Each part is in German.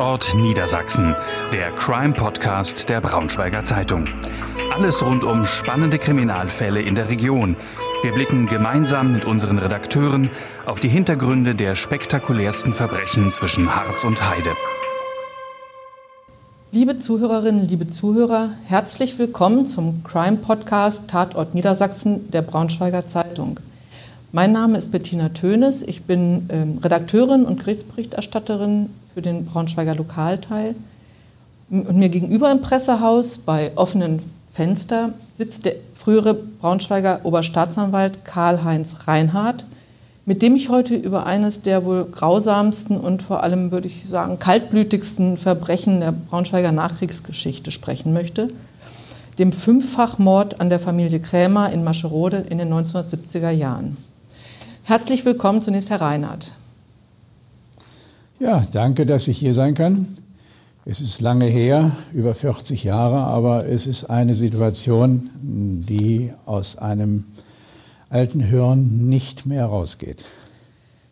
Tatort Niedersachsen, der Crime-Podcast der Braunschweiger Zeitung. Alles rund um spannende Kriminalfälle in der Region. Wir blicken gemeinsam mit unseren Redakteuren auf die Hintergründe der spektakulärsten Verbrechen zwischen Harz und Heide. Liebe Zuhörerinnen, liebe Zuhörer, herzlich willkommen zum Crime-Podcast Tatort Niedersachsen der Braunschweiger Zeitung. Mein Name ist Bettina Tönes. Ich bin ähm, Redakteurin und Gerichtsberichterstatterin für den Braunschweiger Lokalteil. Und mir gegenüber im Pressehaus bei offenen Fenster sitzt der frühere Braunschweiger Oberstaatsanwalt Karl-Heinz Reinhardt, mit dem ich heute über eines der wohl grausamsten und vor allem, würde ich sagen, kaltblütigsten Verbrechen der Braunschweiger Nachkriegsgeschichte sprechen möchte, dem Fünffachmord an der Familie Krämer in Mascherode in den 1970er Jahren. Herzlich willkommen zunächst, Herr Reinhardt. Ja, danke, dass ich hier sein kann. Es ist lange her, über 40 Jahre, aber es ist eine Situation, die aus einem alten Hirn nicht mehr rausgeht.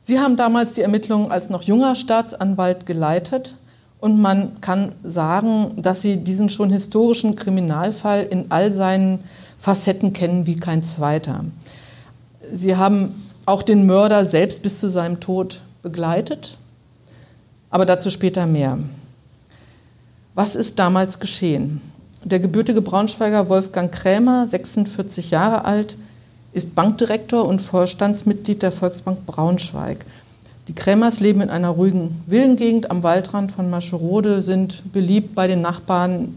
Sie haben damals die Ermittlungen als noch junger Staatsanwalt geleitet und man kann sagen, dass Sie diesen schon historischen Kriminalfall in all seinen Facetten kennen wie kein zweiter. Sie haben auch den Mörder selbst bis zu seinem Tod begleitet. Aber dazu später mehr. Was ist damals geschehen? Der gebürtige Braunschweiger Wolfgang Krämer, 46 Jahre alt, ist Bankdirektor und Vorstandsmitglied der Volksbank Braunschweig. Die Krämers leben in einer ruhigen Villengegend am Waldrand von Mascherode, sind beliebt bei den Nachbarn,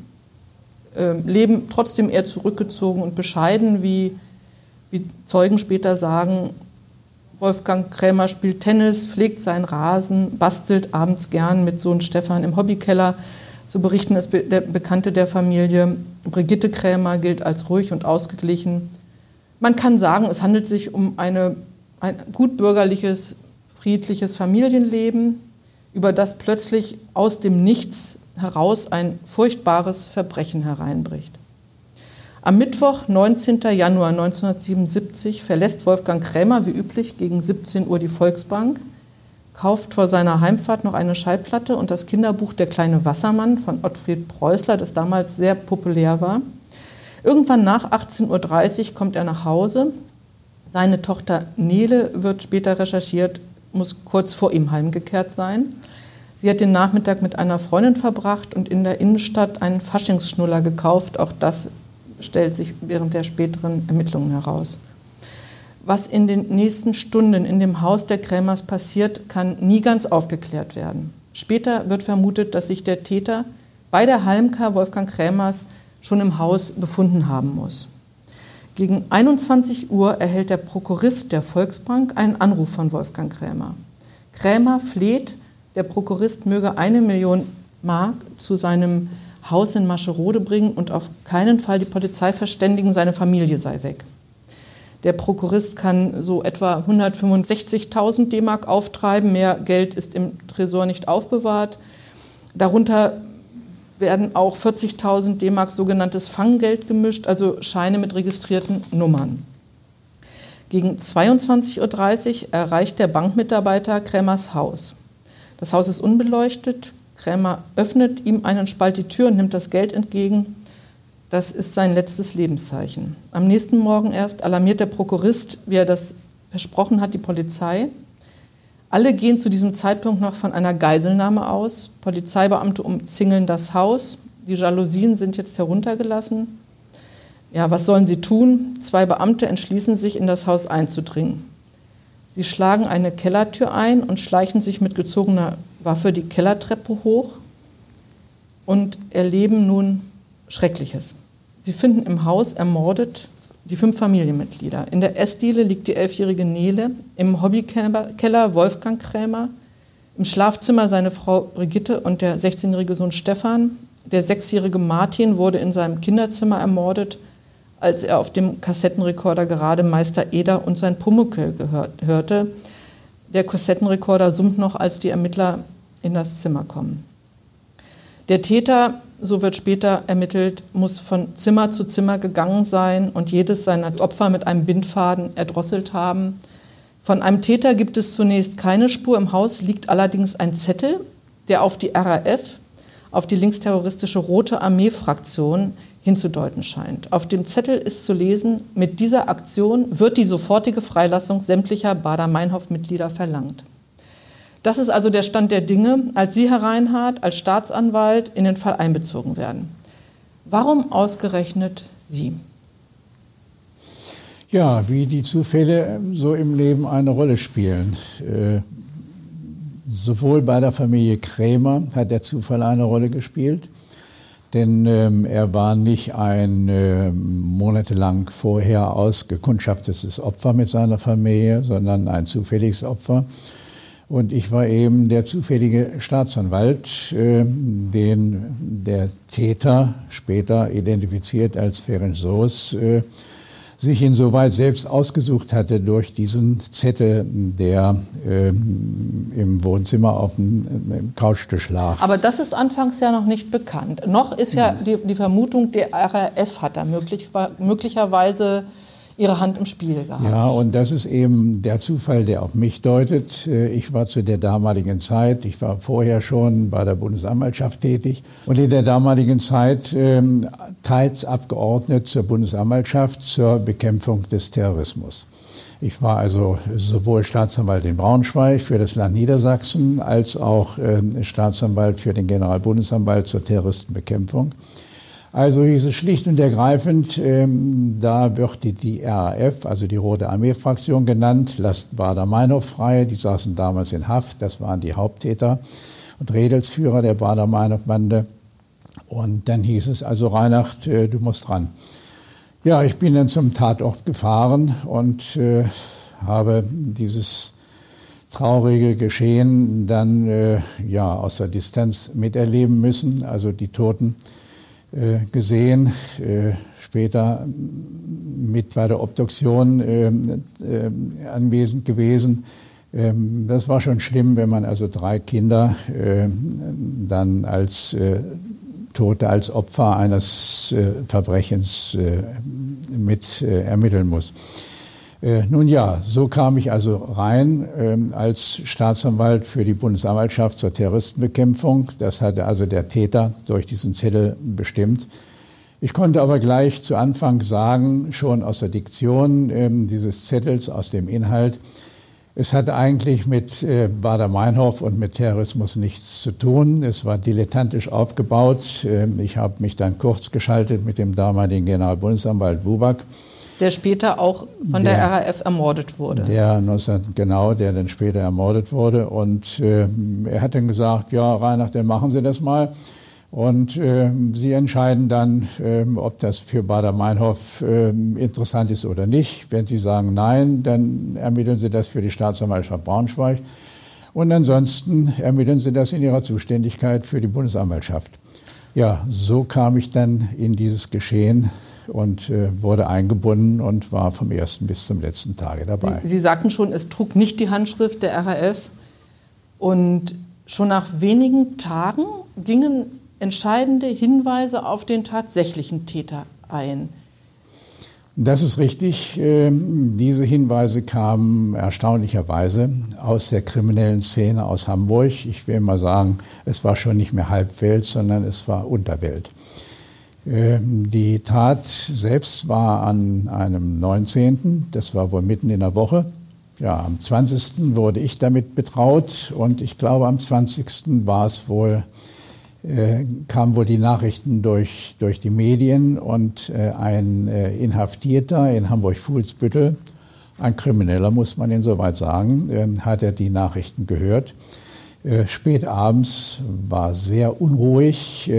äh, leben trotzdem eher zurückgezogen und bescheiden, wie, wie Zeugen später sagen, Wolfgang Krämer spielt Tennis, pflegt seinen Rasen, bastelt abends gern mit Sohn Stefan im Hobbykeller. So berichten es der Bekannte der Familie. Brigitte Krämer gilt als ruhig und ausgeglichen. Man kann sagen, es handelt sich um eine, ein gutbürgerliches, friedliches Familienleben, über das plötzlich aus dem Nichts heraus ein furchtbares Verbrechen hereinbricht. Am Mittwoch, 19. Januar 1977, verlässt Wolfgang Krämer wie üblich gegen 17 Uhr die Volksbank, kauft vor seiner Heimfahrt noch eine Schallplatte und das Kinderbuch Der kleine Wassermann von Ottfried Preußler, das damals sehr populär war. Irgendwann nach 18.30 Uhr kommt er nach Hause. Seine Tochter Nele wird später recherchiert, muss kurz vor ihm heimgekehrt sein. Sie hat den Nachmittag mit einer Freundin verbracht und in der Innenstadt einen Faschingsschnuller gekauft. Auch das stellt sich während der späteren Ermittlungen heraus. Was in den nächsten Stunden in dem Haus der Krämers passiert, kann nie ganz aufgeklärt werden. Später wird vermutet, dass sich der Täter bei der Halmkar Wolfgang Krämers schon im Haus befunden haben muss. Gegen 21 Uhr erhält der Prokurist der Volksbank einen Anruf von Wolfgang Krämer. Krämer fleht, der Prokurist möge eine Million Mark zu seinem Haus in Mascherode bringen und auf keinen Fall die Polizei verständigen, seine Familie sei weg. Der Prokurist kann so etwa 165.000 D-Mark auftreiben. Mehr Geld ist im Tresor nicht aufbewahrt. Darunter werden auch 40.000 D-Mark sogenanntes Fanggeld gemischt, also Scheine mit registrierten Nummern. Gegen 22.30 Uhr erreicht der Bankmitarbeiter Krämers Haus. Das Haus ist unbeleuchtet, Krämer öffnet ihm einen Spalt die Tür und nimmt das Geld entgegen. Das ist sein letztes Lebenszeichen. Am nächsten Morgen erst alarmiert der Prokurist, wie er das versprochen hat, die Polizei. Alle gehen zu diesem Zeitpunkt noch von einer Geiselnahme aus. Polizeibeamte umzingeln das Haus. Die Jalousien sind jetzt heruntergelassen. Ja, was sollen sie tun? Zwei Beamte entschließen sich, in das Haus einzudringen. Sie schlagen eine Kellertür ein und schleichen sich mit gezogener Waffe die Kellertreppe hoch und erleben nun Schreckliches. Sie finden im Haus ermordet die fünf Familienmitglieder. In der Essdiele liegt die elfjährige Nele, im Hobbykeller Wolfgang Krämer, im Schlafzimmer seine Frau Brigitte und der 16-jährige Sohn Stefan. Der sechsjährige Martin wurde in seinem Kinderzimmer ermordet, als er auf dem Kassettenrekorder gerade Meister Eder und sein Pumuckel hörte. Der Kassettenrekorder summt noch, als die Ermittler in das Zimmer kommen. Der Täter, so wird später ermittelt, muss von Zimmer zu Zimmer gegangen sein und jedes seiner Opfer mit einem Bindfaden erdrosselt haben. Von einem Täter gibt es zunächst keine Spur. Im Haus liegt allerdings ein Zettel, der auf die RAF, auf die linksterroristische Rote Armee-Fraktion hinzudeuten scheint. Auf dem Zettel ist zu lesen, mit dieser Aktion wird die sofortige Freilassung sämtlicher Bader-Meinhof-Mitglieder verlangt. Das ist also der Stand der Dinge, als Sie, Herr Reinhardt, als Staatsanwalt in den Fall einbezogen werden. Warum ausgerechnet Sie? Ja, wie die Zufälle so im Leben eine Rolle spielen. Äh, sowohl bei der Familie Krämer hat der Zufall eine Rolle gespielt, denn ähm, er war nicht ein äh, monatelang vorher ausgekundschaftetes Opfer mit seiner Familie, sondern ein zufälliges Opfer. Und ich war eben der zufällige Staatsanwalt, äh, den der Täter, später identifiziert als Ferenc Soos, äh, sich insoweit selbst ausgesucht hatte durch diesen Zettel, der äh, im Wohnzimmer auf dem, im Couchtisch lag. Aber das ist anfangs ja noch nicht bekannt. Noch ist ja die, die Vermutung, der RAF hat da möglich, möglicherweise ihre Hand im Spiel gehabt. Ja, und das ist eben der Zufall, der auf mich deutet. Äh, ich war zu der damaligen Zeit, ich war vorher schon bei der Bundesanwaltschaft tätig und in der damaligen Zeit ähm, teils abgeordnet zur Bundesanwaltschaft zur Bekämpfung des Terrorismus. Ich war also sowohl Staatsanwalt in Braunschweig für das Land Niedersachsen als auch äh, Staatsanwalt für den Generalbundesanwalt zur Terroristenbekämpfung. Also hieß es schlicht und ergreifend, ähm, da wird die, die RAF, also die Rote Armee-Fraktion genannt, lasst Bader-Meinhof frei, die saßen damals in Haft, das waren die Haupttäter und Redelsführer der Bader-Meinhof-Bande. Und dann hieß es also, Reinhard, äh, du musst ran. Ja, ich bin dann zum Tatort gefahren und äh, habe dieses traurige Geschehen dann äh, ja aus der Distanz miterleben müssen. Also die Toten gesehen, äh, später mit bei der Obduktion äh, anwesend gewesen. Ähm, das war schon schlimm, wenn man also drei Kinder dann als Tote, als Opfer eines Verbrechens mit ermitteln muss. Äh, nun ja, so kam ich also rein äh, als Staatsanwalt für die Bundesanwaltschaft zur Terroristenbekämpfung. Das hatte also der Täter durch diesen Zettel bestimmt. Ich konnte aber gleich zu Anfang sagen, schon aus der Diktion äh, dieses Zettels, aus dem Inhalt, es hatte eigentlich mit äh, Bader-Meinhof und mit Terrorismus nichts zu tun. Es war dilettantisch aufgebaut. Ähm, ich habe mich dann kurz geschaltet mit dem damaligen Generalbundesanwalt Buback der später auch von der, der RAF ermordet wurde. Der 19, genau, der dann später ermordet wurde. Und äh, er hat dann gesagt, ja, Reinhard, dann machen Sie das mal. Und äh, Sie entscheiden dann, äh, ob das für Bader-Meinhof äh, interessant ist oder nicht. Wenn Sie sagen Nein, dann ermitteln Sie das für die Staatsanwaltschaft Braunschweig. Und ansonsten ermitteln Sie das in Ihrer Zuständigkeit für die Bundesanwaltschaft. Ja, so kam ich dann in dieses Geschehen und äh, wurde eingebunden und war vom ersten bis zum letzten Tage dabei. Sie, Sie sagten schon, es trug nicht die Handschrift der RAF und schon nach wenigen Tagen gingen entscheidende Hinweise auf den tatsächlichen Täter ein. Das ist richtig. Ähm, diese Hinweise kamen erstaunlicherweise aus der kriminellen Szene aus Hamburg. Ich will mal sagen, es war schon nicht mehr Halbwelt, sondern es war Unterwelt. Ähm, die Tat selbst war an einem 19., das war wohl mitten in der Woche. Ja, am 20. wurde ich damit betraut und ich glaube, am 20. war es wohl, äh, kamen wohl die Nachrichten durch, durch die Medien und äh, ein äh, Inhaftierter in Hamburg-Fuhlsbüttel, ein Krimineller muss man insoweit sagen, äh, hat er die Nachrichten gehört. Äh, spät abends war sehr unruhig.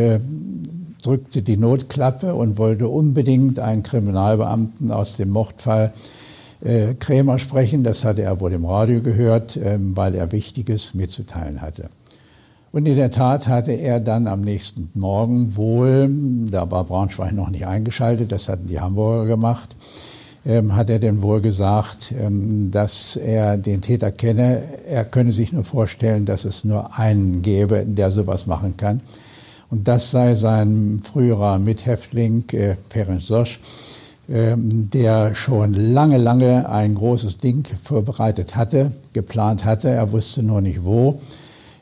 Drückte die Notklappe und wollte unbedingt einen Kriminalbeamten aus dem Mordfall äh, Krämer sprechen. Das hatte er wohl im Radio gehört, äh, weil er Wichtiges mitzuteilen hatte. Und in der Tat hatte er dann am nächsten Morgen wohl, da war Braunschweig noch nicht eingeschaltet, das hatten die Hamburger gemacht, ähm, hat er denn wohl gesagt, ähm, dass er den Täter kenne. Er könne sich nur vorstellen, dass es nur einen gäbe, der sowas machen kann. Und das sei sein früherer Mithäftling, äh, Ferenc Sosch, äh, der schon lange, lange ein großes Ding vorbereitet hatte, geplant hatte. Er wusste nur nicht wo.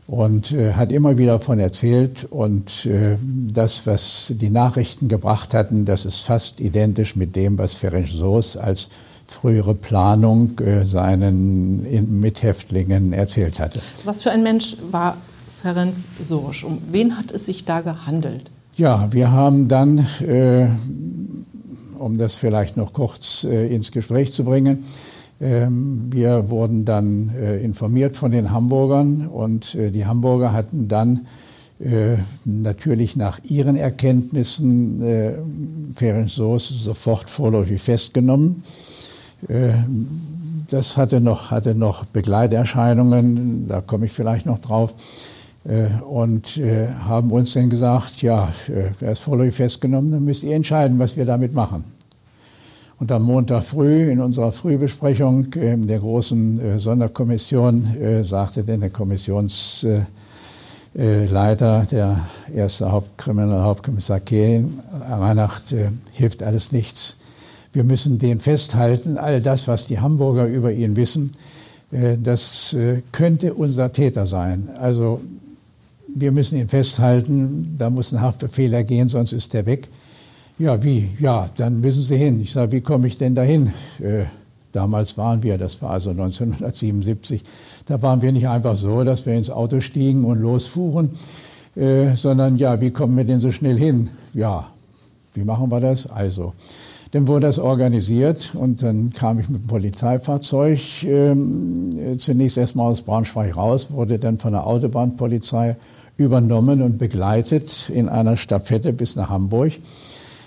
und äh, hat immer wieder davon erzählt. Und äh, das, was die Nachrichten gebracht hatten, das ist fast identisch mit dem, was Ferenc Soos als frühere Planung äh, seinen Mithäftlingen erzählt hatte. Was für ein Mensch war Ferenc Soos? Um wen hat es sich da gehandelt? Ja, wir haben dann, äh, um das vielleicht noch kurz äh, ins Gespräch zu bringen, ähm, wir wurden dann äh, informiert von den Hamburgern und äh, die Hamburger hatten dann äh, natürlich nach ihren Erkenntnissen Ferenc Soos sofort vorläufig festgenommen. Das hatte noch, hatte noch Begleiterscheinungen, da komme ich vielleicht noch drauf. Und haben uns dann gesagt, ja, er ist vorläufig festgenommen, dann müsst ihr entscheiden, was wir damit machen. Und am Montag früh in unserer Frühbesprechung in der großen äh, Sonderkommission äh, sagte denn der Kommissionsleiter, der erste Hauptkriminalhauptkommissar Kehlen, Reinhardt, hilft alles nichts. Wir müssen den festhalten, all das, was die Hamburger über ihn wissen, das könnte unser Täter sein. Also wir müssen ihn festhalten, da muss ein Haftbefehl ergehen, sonst ist er weg. Ja, wie? Ja, dann müssen Sie hin. Ich sage, wie komme ich denn dahin? Äh, damals waren wir, das war also 1977, da waren wir nicht einfach so, dass wir ins Auto stiegen und losfuhren, äh, sondern ja, wie kommen wir denn so schnell hin? Ja, wie machen wir das? Also, dann wurde das organisiert und dann kam ich mit dem Polizeifahrzeug äh, zunächst erstmal aus Braunschweig raus, wurde dann von der Autobahnpolizei übernommen und begleitet in einer Stafette bis nach Hamburg.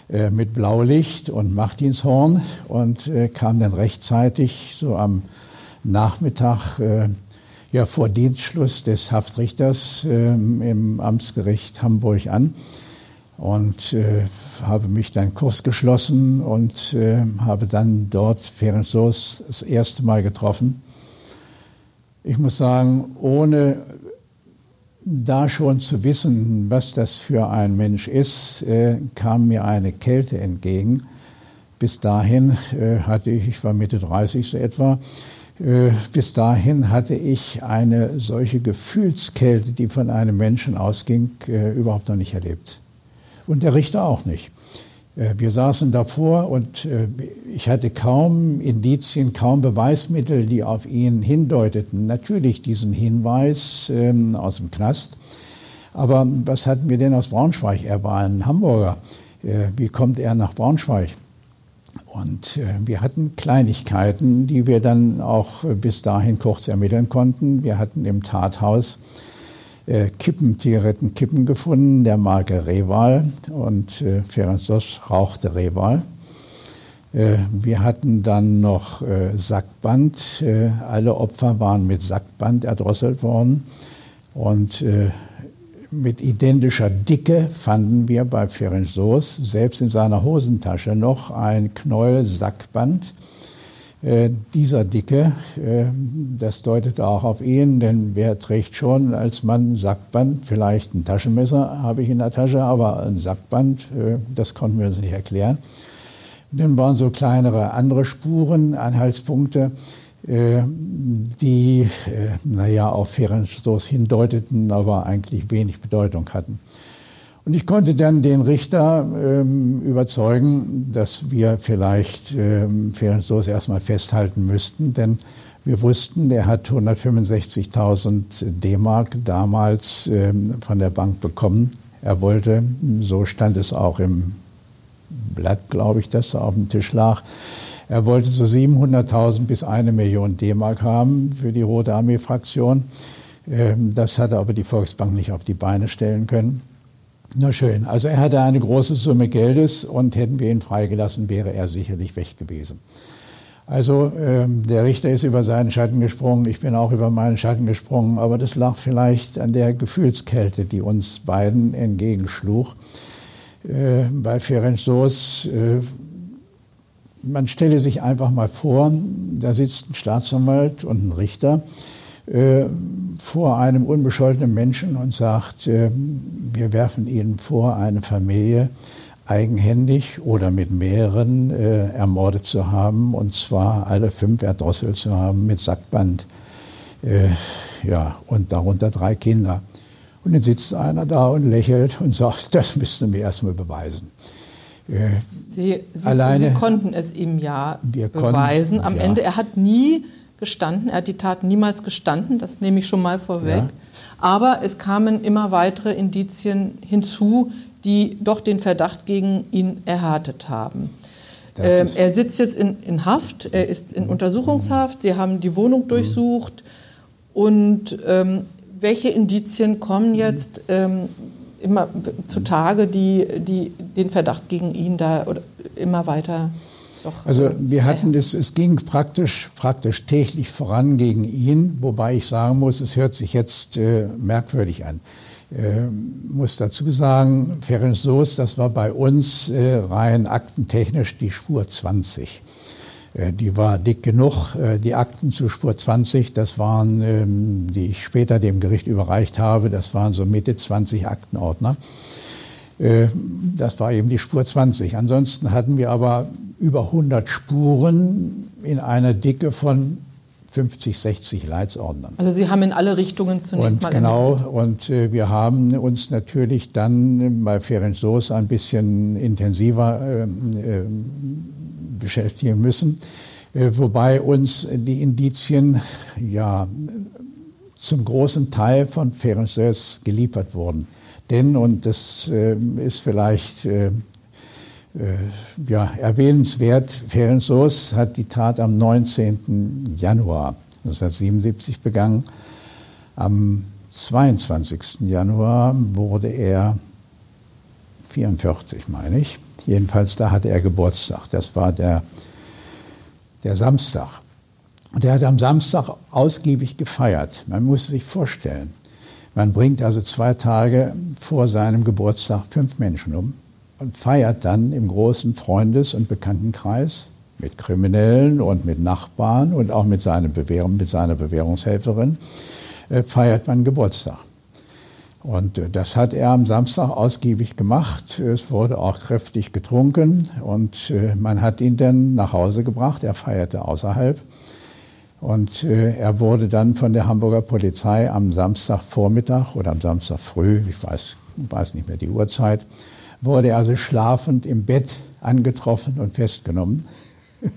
Äh, mit Blaulicht und Martinshorn und äh, kam dann rechtzeitig so am Nachmittag äh, ja, vor Dienstschluss des Haftrichters ähm, im Amtsgericht Hamburg an und äh, habe mich dann kurz geschlossen und äh, habe dann dort Ferenc Soos das erste Mal getroffen. Ich muss sagen, ohne da schon zu wissen, was das für ein Mensch ist, äh, kam mir eine Kälte entgegen. Bis dahin äh, hatte ich, ich war Mitte 30 so etwa, äh, bis dahin hatte ich eine solche Gefühlskälte, die von einem Menschen ausging, äh, überhaupt noch nicht erlebt. Und der Richter auch nicht. Äh, wir saßen davor und äh, ich hatte kaum Indizien, kaum Beweismittel, die auf ihn hindeuteten. Natürlich diesen Hinweis ähm, aus dem Knast. Aber was hatten wir denn aus Braunschweig? Er war ein Hamburger. Äh, wie kommt er nach Braunschweig? Und wir hatten Kleinigkeiten, die wir dann auch bis dahin kurz ermitteln konnten. Wir hatten im Tathaus äh, Kippen, Zigarettenkippen gefunden, der Marke Reval. Und äh, Ferenc Sosch rauchte Reval. Äh, wir hatten dann noch äh, Sackband. Äh, alle Opfer waren mit Sackband erdrosselt worden. Und äh, mit identischer Dicke fanden wir bei Ferenc Soos selbst in seiner Hosentasche noch ein Knäuel Sackband dieser Dicke, äh, das deutet auch auf ihn, denn wer trägt schon als Mann Sackband, vielleicht ein Taschenmesser habe ich in der Tasche, aber ein Sackband, äh, das konnten wir uns nicht erklären. Dann waren so kleinere andere Spuren, Anhaltspunkte, die, naja, auf Ferencstoß hindeuteten, aber eigentlich wenig Bedeutung hatten. Und ich konnte dann den Richter ähm, überzeugen, dass wir vielleicht ähm, Ferenc erstmal festhalten müssten, denn wir wussten, er hat 165.000 D-Mark damals ähm, von der Bank bekommen. Er wollte, so stand es auch im Blatt, glaube ich, das auf dem Tisch lag, er wollte so 700.000 bis eine Million D-Mark haben für die Rote Armee-Fraktion. Ähm, das hatte aber die Volksbank nicht auf die Beine stellen können. Na schön. Also er hatte eine große Summe Geldes und hätten wir ihn freigelassen, wäre er sicherlich weg gewesen. Also ähm, der Richter ist über seinen Schatten gesprungen, ich bin auch über meinen Schatten gesprungen, aber das lag vielleicht an der Gefühlskälte, die uns beiden entgegenschlug. Äh, bei Ferenc Soos, äh, man stelle sich einfach mal vor, da sitzt ein Staatsanwalt und ein Richter äh, vor einem unbescholtenen Menschen und sagt, äh, wir werfen Ihnen vor, eine Familie eigenhändig oder mit mehreren äh, ermordet zu haben, und zwar alle fünf erdrosselt zu haben mit Sackband. Äh, ja, und darunter drei Kinder. Und dann sitzt einer da und lächelt und sagt, das müssten wir erstmal beweisen. Äh, Sie, Sie, alleine, Sie konnten es ihm ja beweisen. Konnten, Am ja. Ende, er hat nie gestanden, er hat die Tat niemals gestanden, das nehme ich schon mal vorweg. Ja. Aber es kamen immer weitere Indizien hinzu, die doch den Verdacht gegen ihn erhärtet haben. Ähm, er sitzt jetzt in, in, Haft, er ist in Untersuchungshaft, Sie haben die Wohnung durchsucht. Und ähm, welche Indizien kommen jetzt ähm, immer zutage, die, die den Verdacht gegen ihn da oder immer weiter doch, also wir hatten das, es ging praktisch, praktisch täglich voran gegen ihn, wobei ich sagen muss, es hört sich jetzt äh, merkwürdig an. Äh, muss dazu sagen, Ferenc Soos, das war bei uns äh, rein aktentechnisch die Spur 20. Äh, die war dick genug. Äh, die Akten zu Spur 20, das waren, ähm, die ich später dem Gericht überreicht habe, das waren so Mitte 20 Aktenordner. Äh, das war eben die Spur 20. Ansonsten hatten wir aber über 100 Spuren in einer Dicke von 50, 60 Leitsordnern. Also Sie haben in alle Richtungen zunächst und mal Genau, ermittelt. und äh, wir haben uns natürlich dann bei Ferenc Soos ein bisschen intensiver äh, äh, beschäftigen müssen, äh, wobei uns die Indizien ja zum großen Teil von Ferenc Soos geliefert wurden. Denn, und das äh, ist vielleicht äh, äh, ja, erwähnenswert, Ferenc hat die Tat am 19. Januar 1977 begangen. Am 22. Januar wurde er 44, meine ich. Jedenfalls, da hatte er Geburtstag. Das war der, der Samstag. Und er hat am Samstag ausgiebig gefeiert. Man muss sich vorstellen, man bringt also zwei Tage vor seinem Geburtstag fünf Menschen um und feiert dann im großen Freundes- und Bekanntenkreis mit Kriminellen und mit Nachbarn und auch mit seiner, Bewährung, mit seiner Bewährungshelferin, äh, feiert man Geburtstag. Und äh, das hat er am Samstag ausgiebig gemacht. Es wurde auch kräftig getrunken und äh, man hat ihn dann nach Hause gebracht. Er feierte außerhalb. Und äh, er wurde dann von der Hamburger Polizei am Samstagvormittag oder am Samstag früh, ich weiß, weiß nicht mehr die Uhrzeit, wurde also schlafend im Bett angetroffen und festgenommen.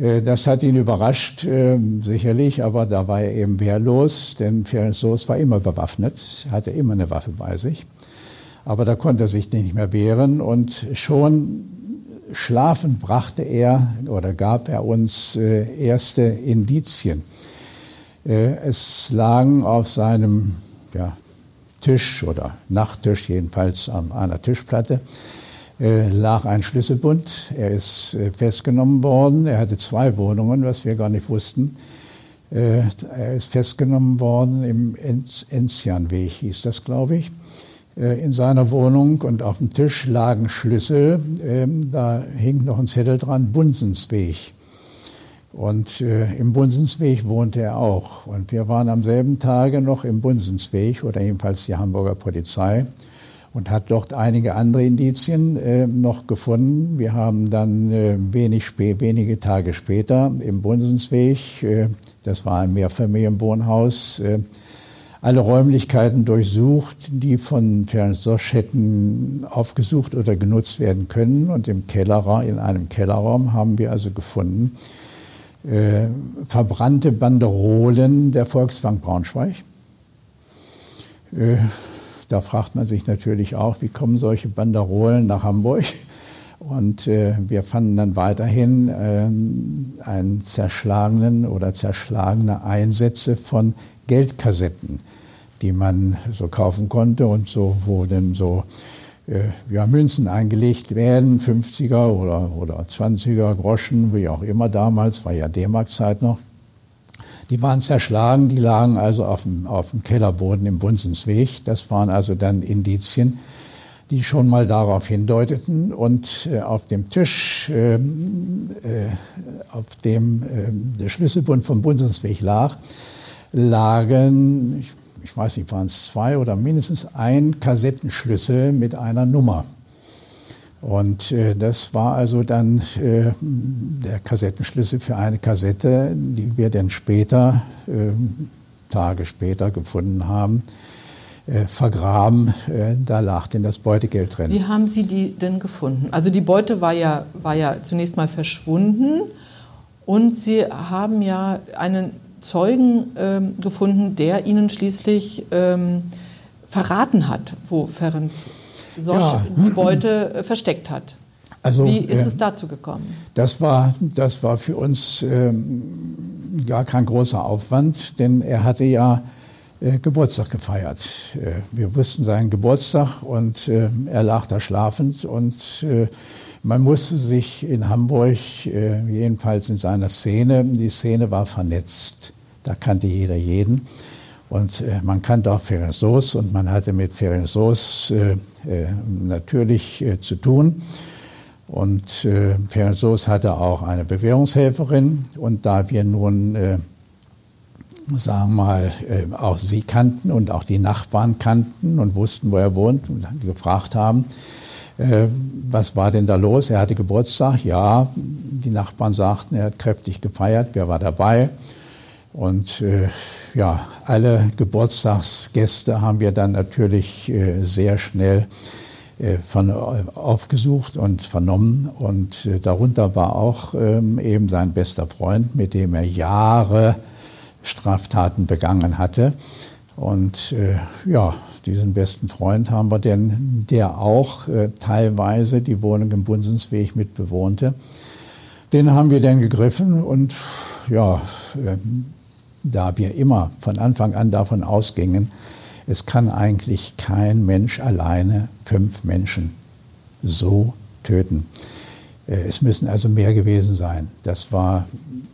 Äh, das hat ihn überrascht, ähm, sicherlich, aber da war er eben wehrlos, denn Ferenc Soos war immer bewaffnet, hatte immer eine Waffe bei sich. Aber da konnte er sich nicht mehr wehren und schon schlafend brachte er oder gab er uns äh, erste Indizien. Äh, es lagen auf seinem ja, Tisch oder Nachttisch, jedenfalls an einer Tischplatte, äh, lag ein Schlüsselbund. Er ist festgenommen worden. Er hatte zwei Wohnungen, was wir gar nicht wussten. Er ist festgenommen worden im Enzianweg, hieß das, glaube ich, in seiner Wohnung. Und auf dem Tisch lagen Schlüssel. Ähm, da hing noch ein Zettel dran, Bunsensweg. Und äh, im Bunsensweg wohnte er auch. Und wir waren am selben Tage noch im Bunsensweg oder jedenfalls die Hamburger Polizei und hat dort einige andere Indizien äh, noch gefunden. Wir haben dann äh, wenig wenige Tage später im Bunsensweg, äh, das war ein Mehrfamilienwohnhaus, äh, alle Räumlichkeiten durchsucht, die von Ferenc Sosch hätten aufgesucht oder genutzt werden können. Und im Kellerraum, in einem Kellerraum haben wir also gefunden, äh, verbrannte Banderolen der Volksbank Braunschweig. Äh, da fragt man sich natürlich auch, wie kommen solche Banderolen nach Hamburg? Und äh, wir fanden dann weiterhin äh, einen zerschlagenen oder zerschlagene Einsätze von Geldkassetten, die man so kaufen konnte und so, wo dann so äh, ja, Münzen eingelegt werden, 50er oder, oder 20er Groschen, wie auch immer damals, war ja D-Mark-Zeit noch. Die waren zerschlagen, die lagen also auf dem, auf dem Kellerboden im Bunsensweg. Das waren also dann Indizien, die schon mal darauf hindeuteten. Und äh, auf dem Tisch, äh, äh, auf dem äh, der Schlüsselbund vom Bunsensweg lag, lagen, ich ich weiß nicht, waren es zwei oder mindestens ein Kassettenschlüssel mit einer Nummer. Und äh, das war also dann äh, der Kassettenschlüssel für eine Kassette, die wir dann später äh, Tage später gefunden haben, äh, vergraben. Äh, da lag denn das Beutegeld drin. Wie haben Sie die denn gefunden? Also die Beute war ja, war ja zunächst mal verschwunden und Sie haben ja einen Zeugen ähm, gefunden, der Ihnen schließlich ähm, verraten hat, wo Ferenc Sosch ja. die Beute äh, versteckt hat. Also, Wie ist es dazu gekommen? Das war, das war für uns ähm, gar kein großer Aufwand, denn er hatte ja äh, Geburtstag gefeiert. Äh, wir wussten seinen Geburtstag und äh, er lag da schlafend und äh, man musste sich in Hamburg, äh, jedenfalls in seiner Szene, die Szene war vernetzt. Da kannte jeder jeden. Und äh, man kannte auch Ferenc Soos und man hatte mit Ferenc Soos natürlich zu tun. Und äh, Ferenc Soos hatte auch eine Bewährungshelferin. Und da wir nun, äh, sagen wir mal, äh, auch sie kannten und auch die Nachbarn kannten und wussten, wo er wohnt und gefragt haben, äh, was war denn da los? Er hatte Geburtstag. Ja, die Nachbarn sagten, er hat kräftig gefeiert. Wer war dabei? Und äh, ja, alle Geburtstagsgäste haben wir dann natürlich äh, sehr schnell äh, von, äh, aufgesucht und vernommen. Und äh, darunter war auch ähm, eben sein bester Freund, mit dem er Jahre Straftaten begangen hatte. Und äh, ja, diesen besten Freund haben wir denn, der auch äh, teilweise die Wohnung im Bunsensweg mit bewohnte. Den haben wir dann gegriffen und ja, äh, da wir immer von Anfang an davon ausgingen, es kann eigentlich kein Mensch alleine fünf Menschen so töten. Äh, es müssen also mehr gewesen sein. Das war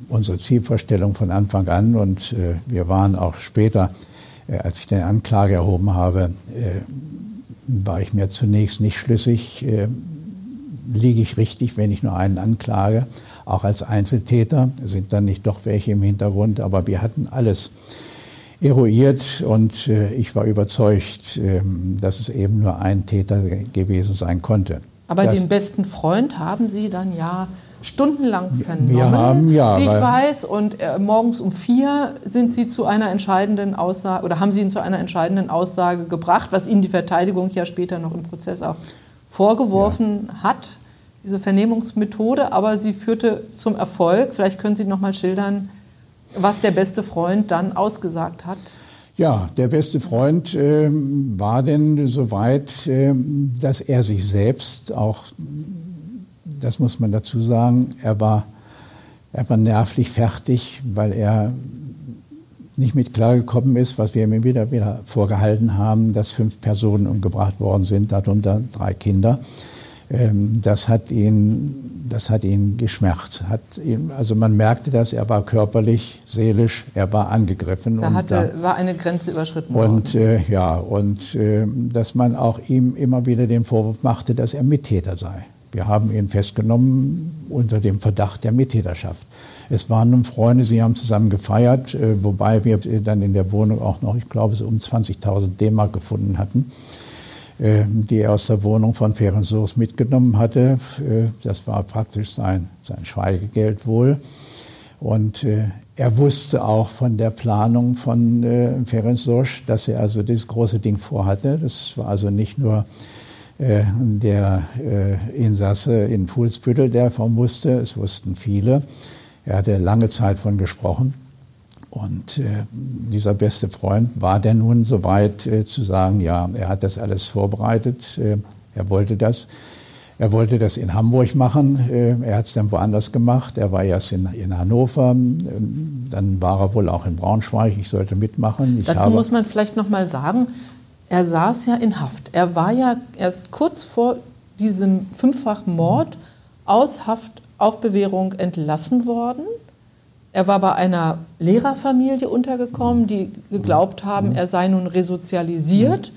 unsere Zielvorstellung von Anfang an und äh, wir waren auch später, als ich den Anklage erhoben habe, war ich mir zunächst nicht schlüssig, liege ich richtig, wenn ich nur einen anklage. Auch als Einzeltäter sind dann nicht doch welche im Hintergrund, aber wir hatten alles eruiert und äh, ich war überzeugt, äh, dass es eben nur ein Täter gewesen sein konnte. Aber das, den besten Freund haben Sie dann ja stundenlang vernommen. Wir haben, ja. Ich weiß, und äh, morgens um vier sind Sie zu einer entscheidenden Aussage oder haben Sie ihn zu einer entscheidenden Aussage gebracht, was Ihnen die Verteidigung ja später noch im Prozess auch vorgeworfen ja. hat, diese Vernehmungsmethode, aber sie führte zum Erfolg. Vielleicht können Sie noch mal schildern, was der beste Freund dann ausgesagt hat? Ja, der beste Freund äh, war denn so weit, äh, dass er sich selbst auch, das muss man dazu sagen, er war, er war nervlich fertig, weil er nicht mit klargekommen ist, was wir ihm wieder, wieder vorgehalten haben, dass fünf Personen umgebracht worden sind, darunter drei Kinder. Ähm, das hat ihn, das hat ihn geschmerzt. Hat ihn, also man merkte das, er war körperlich, seelisch, er war angegriffen. Da, hatte, da war eine Grenze überschritten worden. Und äh, ja, und äh, dass man auch ihm immer wieder den Vorwurf machte, dass er Mittäter sei. Wir haben ihn festgenommen unter dem Verdacht der Mittäterschaft. Es waren nun Freunde, sie haben zusammen gefeiert, äh, wobei wir dann in der Wohnung auch noch, ich glaube, so um 20.000 D-Mark gefunden hatten. Äh, die er aus der Wohnung von Ferenczoos mitgenommen hatte. Äh, das war praktisch sein, sein Schweigegeld wohl. Und äh, er wusste auch von der Planung von äh, dass er also das große Ding vorhatte. Das war also nicht nur äh, der äh, Insasse in Fuhlsbüttel, der davon wusste, es wussten viele. Er hatte lange Zeit von gesprochen. Und äh, dieser beste Freund war denn nun so weit äh, zu sagen, ja, er hat das alles vorbereitet, äh, er wollte das. Er wollte das in Hamburg machen, äh, er hat es dann woanders gemacht. Er war erst in, in Hannover, ähm, dann war er wohl auch in Braunschweig, ich sollte mitmachen. Ich Dazu muss man vielleicht noch mal sagen, er saß ja in Haft. Er war ja erst kurz vor diesem fünffachen Mord aus Haft auf Bewährung entlassen worden. Er war bei einer Lehrerfamilie untergekommen, die geglaubt haben, er sei nun resozialisiert,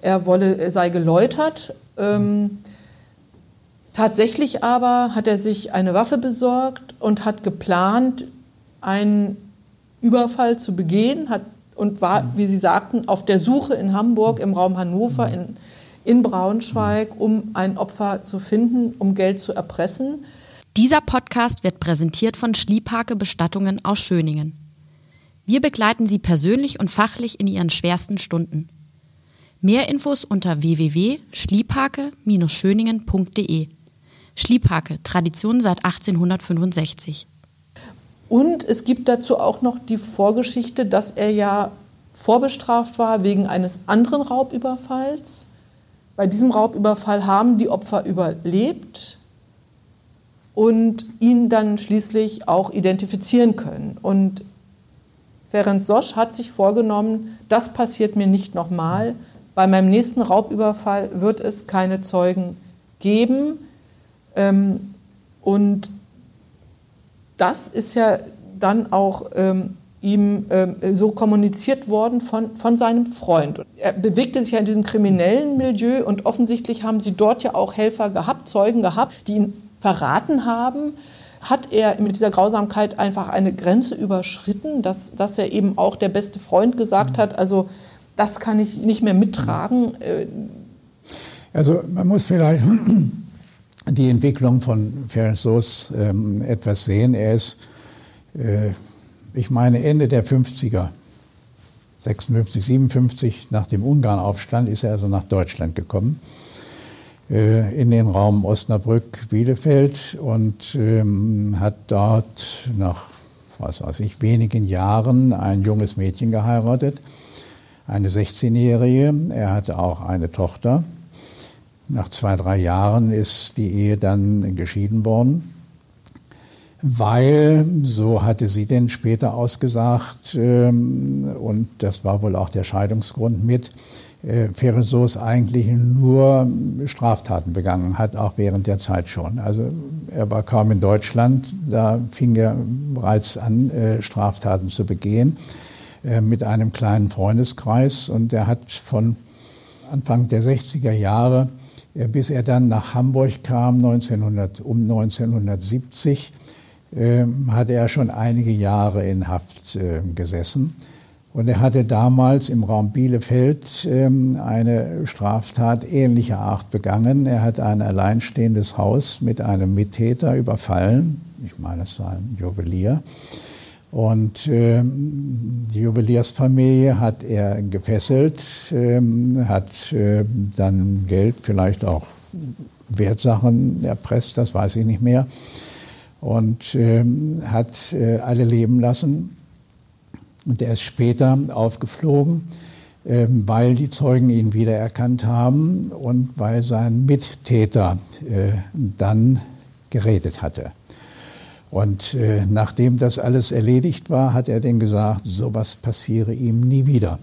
er, wolle, er sei geläutert. Ähm, tatsächlich aber hat er sich eine Waffe besorgt und hat geplant, einen Überfall zu begehen hat, und war, wie Sie sagten, auf der Suche in Hamburg, im Raum Hannover, in, in Braunschweig, um ein Opfer zu finden, um Geld zu erpressen. Dieser Podcast wird präsentiert von Schliephake Bestattungen aus Schöningen. Wir begleiten Sie persönlich und fachlich in Ihren schwersten Stunden. Mehr Infos unter www.schliephake-schöningen.de. Schliephake, Tradition seit 1865. Und es gibt dazu auch noch die Vorgeschichte, dass er ja vorbestraft war wegen eines anderen Raubüberfalls. Bei diesem Raubüberfall haben die Opfer überlebt und ihn dann schließlich auch identifizieren können. Und Ferenc Sosch hat sich vorgenommen, das passiert mir nicht nochmal. Bei meinem nächsten Raubüberfall wird es keine Zeugen geben. Ähm, und das ist ja dann auch ähm, ihm ähm, so kommuniziert worden von, von seinem Freund. Er bewegte sich ja in diesem kriminellen Milieu und offensichtlich haben sie dort ja auch Helfer gehabt, Zeugen gehabt, die ihn verraten haben hat er mit dieser Grausamkeit einfach eine Grenze überschritten, dass, dass er eben auch der beste Freund gesagt hat, also das kann ich nicht mehr mittragen. Äh, also man muss vielleicht die Entwicklung von Ferenc ähm, etwas sehen. Er ist, äh, ich meine, Ende der 50er, 56, 57, nach dem Ungarnaufstand ist er also nach Deutschland gekommen äh, in den Raum Osnabrück-Bielefeld und ähm, hat dort nach, was weiß ich, wenigen Jahren ein junges Mädchen geheiratet, eine 16-Jährige. Er hatte auch eine Tochter. Nach zwei, drei Jahren ist die Ehe dann geschieden worden, weil, so hatte sie denn später ausgesagt, ähm, und das war wohl auch der Scheidungsgrund mit, äh, Feresos eigentlich nur Straftaten begangen hat, auch während der Zeit schon. Also er war kaum in Deutschland, da fing er bereits an, äh, Straftaten zu begehen äh, mit einem kleinen Freundeskreis und er hat von Anfang der 60er Jahre, bis er dann nach Hamburg kam, 1900, um 1970, hat er schon einige Jahre in Haft gesessen. Und er hatte damals im Raum Bielefeld ähm, eine Straftat ähnlicher Art begangen. Er hat ein alleinstehendes Haus mit einem Mittäter überfallen. Ich meine, es war ein Juwelier. Und ähm, die Juweliersfamilie hat er gefesselt, ähm, hat äh, dann Geld, vielleicht auch Wertsachen erpresst, das weiß ich nicht mehr, und ähm, hat äh, alle leben lassen. Und er ist später aufgeflogen, ähm, weil die Zeugen ihn wiedererkannt haben und weil sein Mittäter äh, dann geredet hatte. Und äh, nachdem das alles erledigt war, hat er dann gesagt, sowas passiere ihm nie wieder.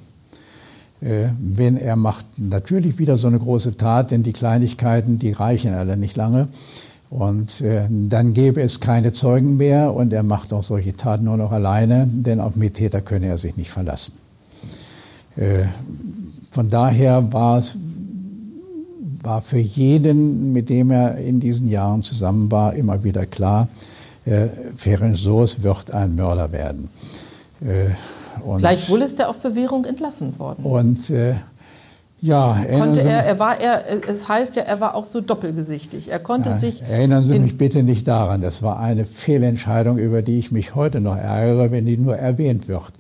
Äh, wenn er macht natürlich wieder so eine große Tat, denn die Kleinigkeiten, die reichen alle nicht lange. Und äh, dann gäbe es keine Zeugen mehr und er macht auch solche Taten nur noch alleine, denn auf Mittäter könne er sich nicht verlassen. Äh, von daher war es war für jeden, mit dem er in diesen Jahren zusammen war, immer wieder klar, äh, Ferenc Soos wird ein Mörder werden. Äh, Gleichwohl ist er auf Bewährung entlassen worden. Und äh, ja, konnte er, er war er, es heißt ja, er war auch so doppelgesichtig. Er konnte ja, sich. Erinnern Sie mich bitte nicht daran. Das war eine Fehlentscheidung, über die ich mich heute noch ärgere, wenn die nur erwähnt wird.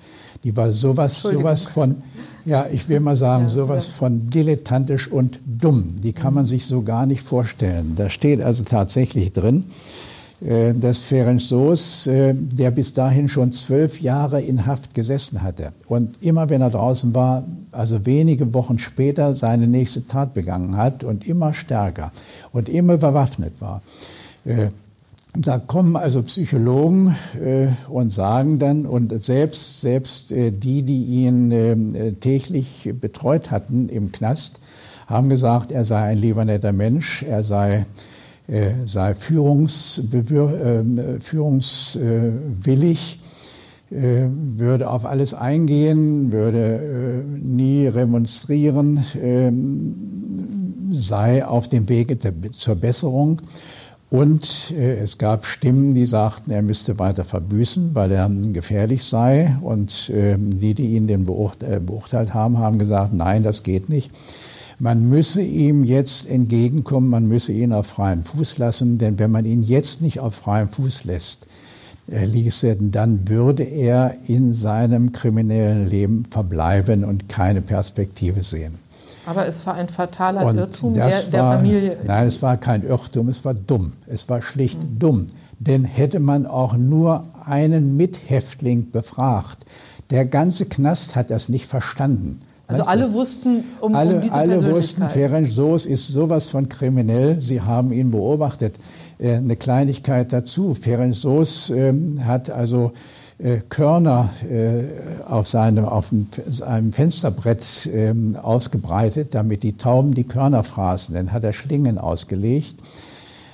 Die war sowas, sowas von, ja, ich will mal sagen, ja, sowas ja. von dilettantisch und dumm. Die kann man sich so gar nicht vorstellen. Da steht also tatsächlich drin, dass Ferenc Soos, äh, der bis dahin schon zwölf Jahre in Haft gesessen hatte und immer wenn er draußen war, also wenige Wochen später seine nächste Tat begangen hat und immer stärker und immer bewaffnet war. Äh, da kommen also Psychologen und sagen dann, und selbst, selbst die, die ihn täglich betreut hatten im Knast, haben gesagt, er sei ein lieber netter Mensch, er sei äh, sei führungsbewir, äh, führungswillig, äh, würde auf alles eingehen, würde äh, nie remonstrieren, ähm, sei auf dem Wege zur Besserung. Und äh, es gab Stimmen, die sagten, er müsste weiter verbüßen, weil er gefährlich sei. Und äh, die, die ihn den beurteilt haben, haben gesagt, nein, das geht nicht. Man müsse ihm jetzt entgegenkommen, man müsse ihn auf freiem Fuß lassen, denn wenn man ihn jetzt nicht auf freiem Fuß lässt, ließe, dann würde er in seinem kriminellen Leben verbleiben und keine Perspektive sehen. Aber es war ein fataler Und Irrtum der, war, Familie. Nein, es war kein Irrtum, es war dumm. Es war schlicht dumm. Denn hätte man auch nur einen Mithäftling befragt, der ganze Knast hat das nicht verstanden. Also Weißt du? alle wussten um, alle, um diese alle wussten. Ferenc Soos ist sowas von kriminell. Sie haben ihn beobachtet. Äh, eine Kleinigkeit dazu. Ferenc Soos ähm, hat also äh, Körner äh, auf, seinem, auf einem Fensterbrett ähm, ausgebreitet, damit die Tauben die Körner fraßen. Dann hat er Schlingen ausgelegt,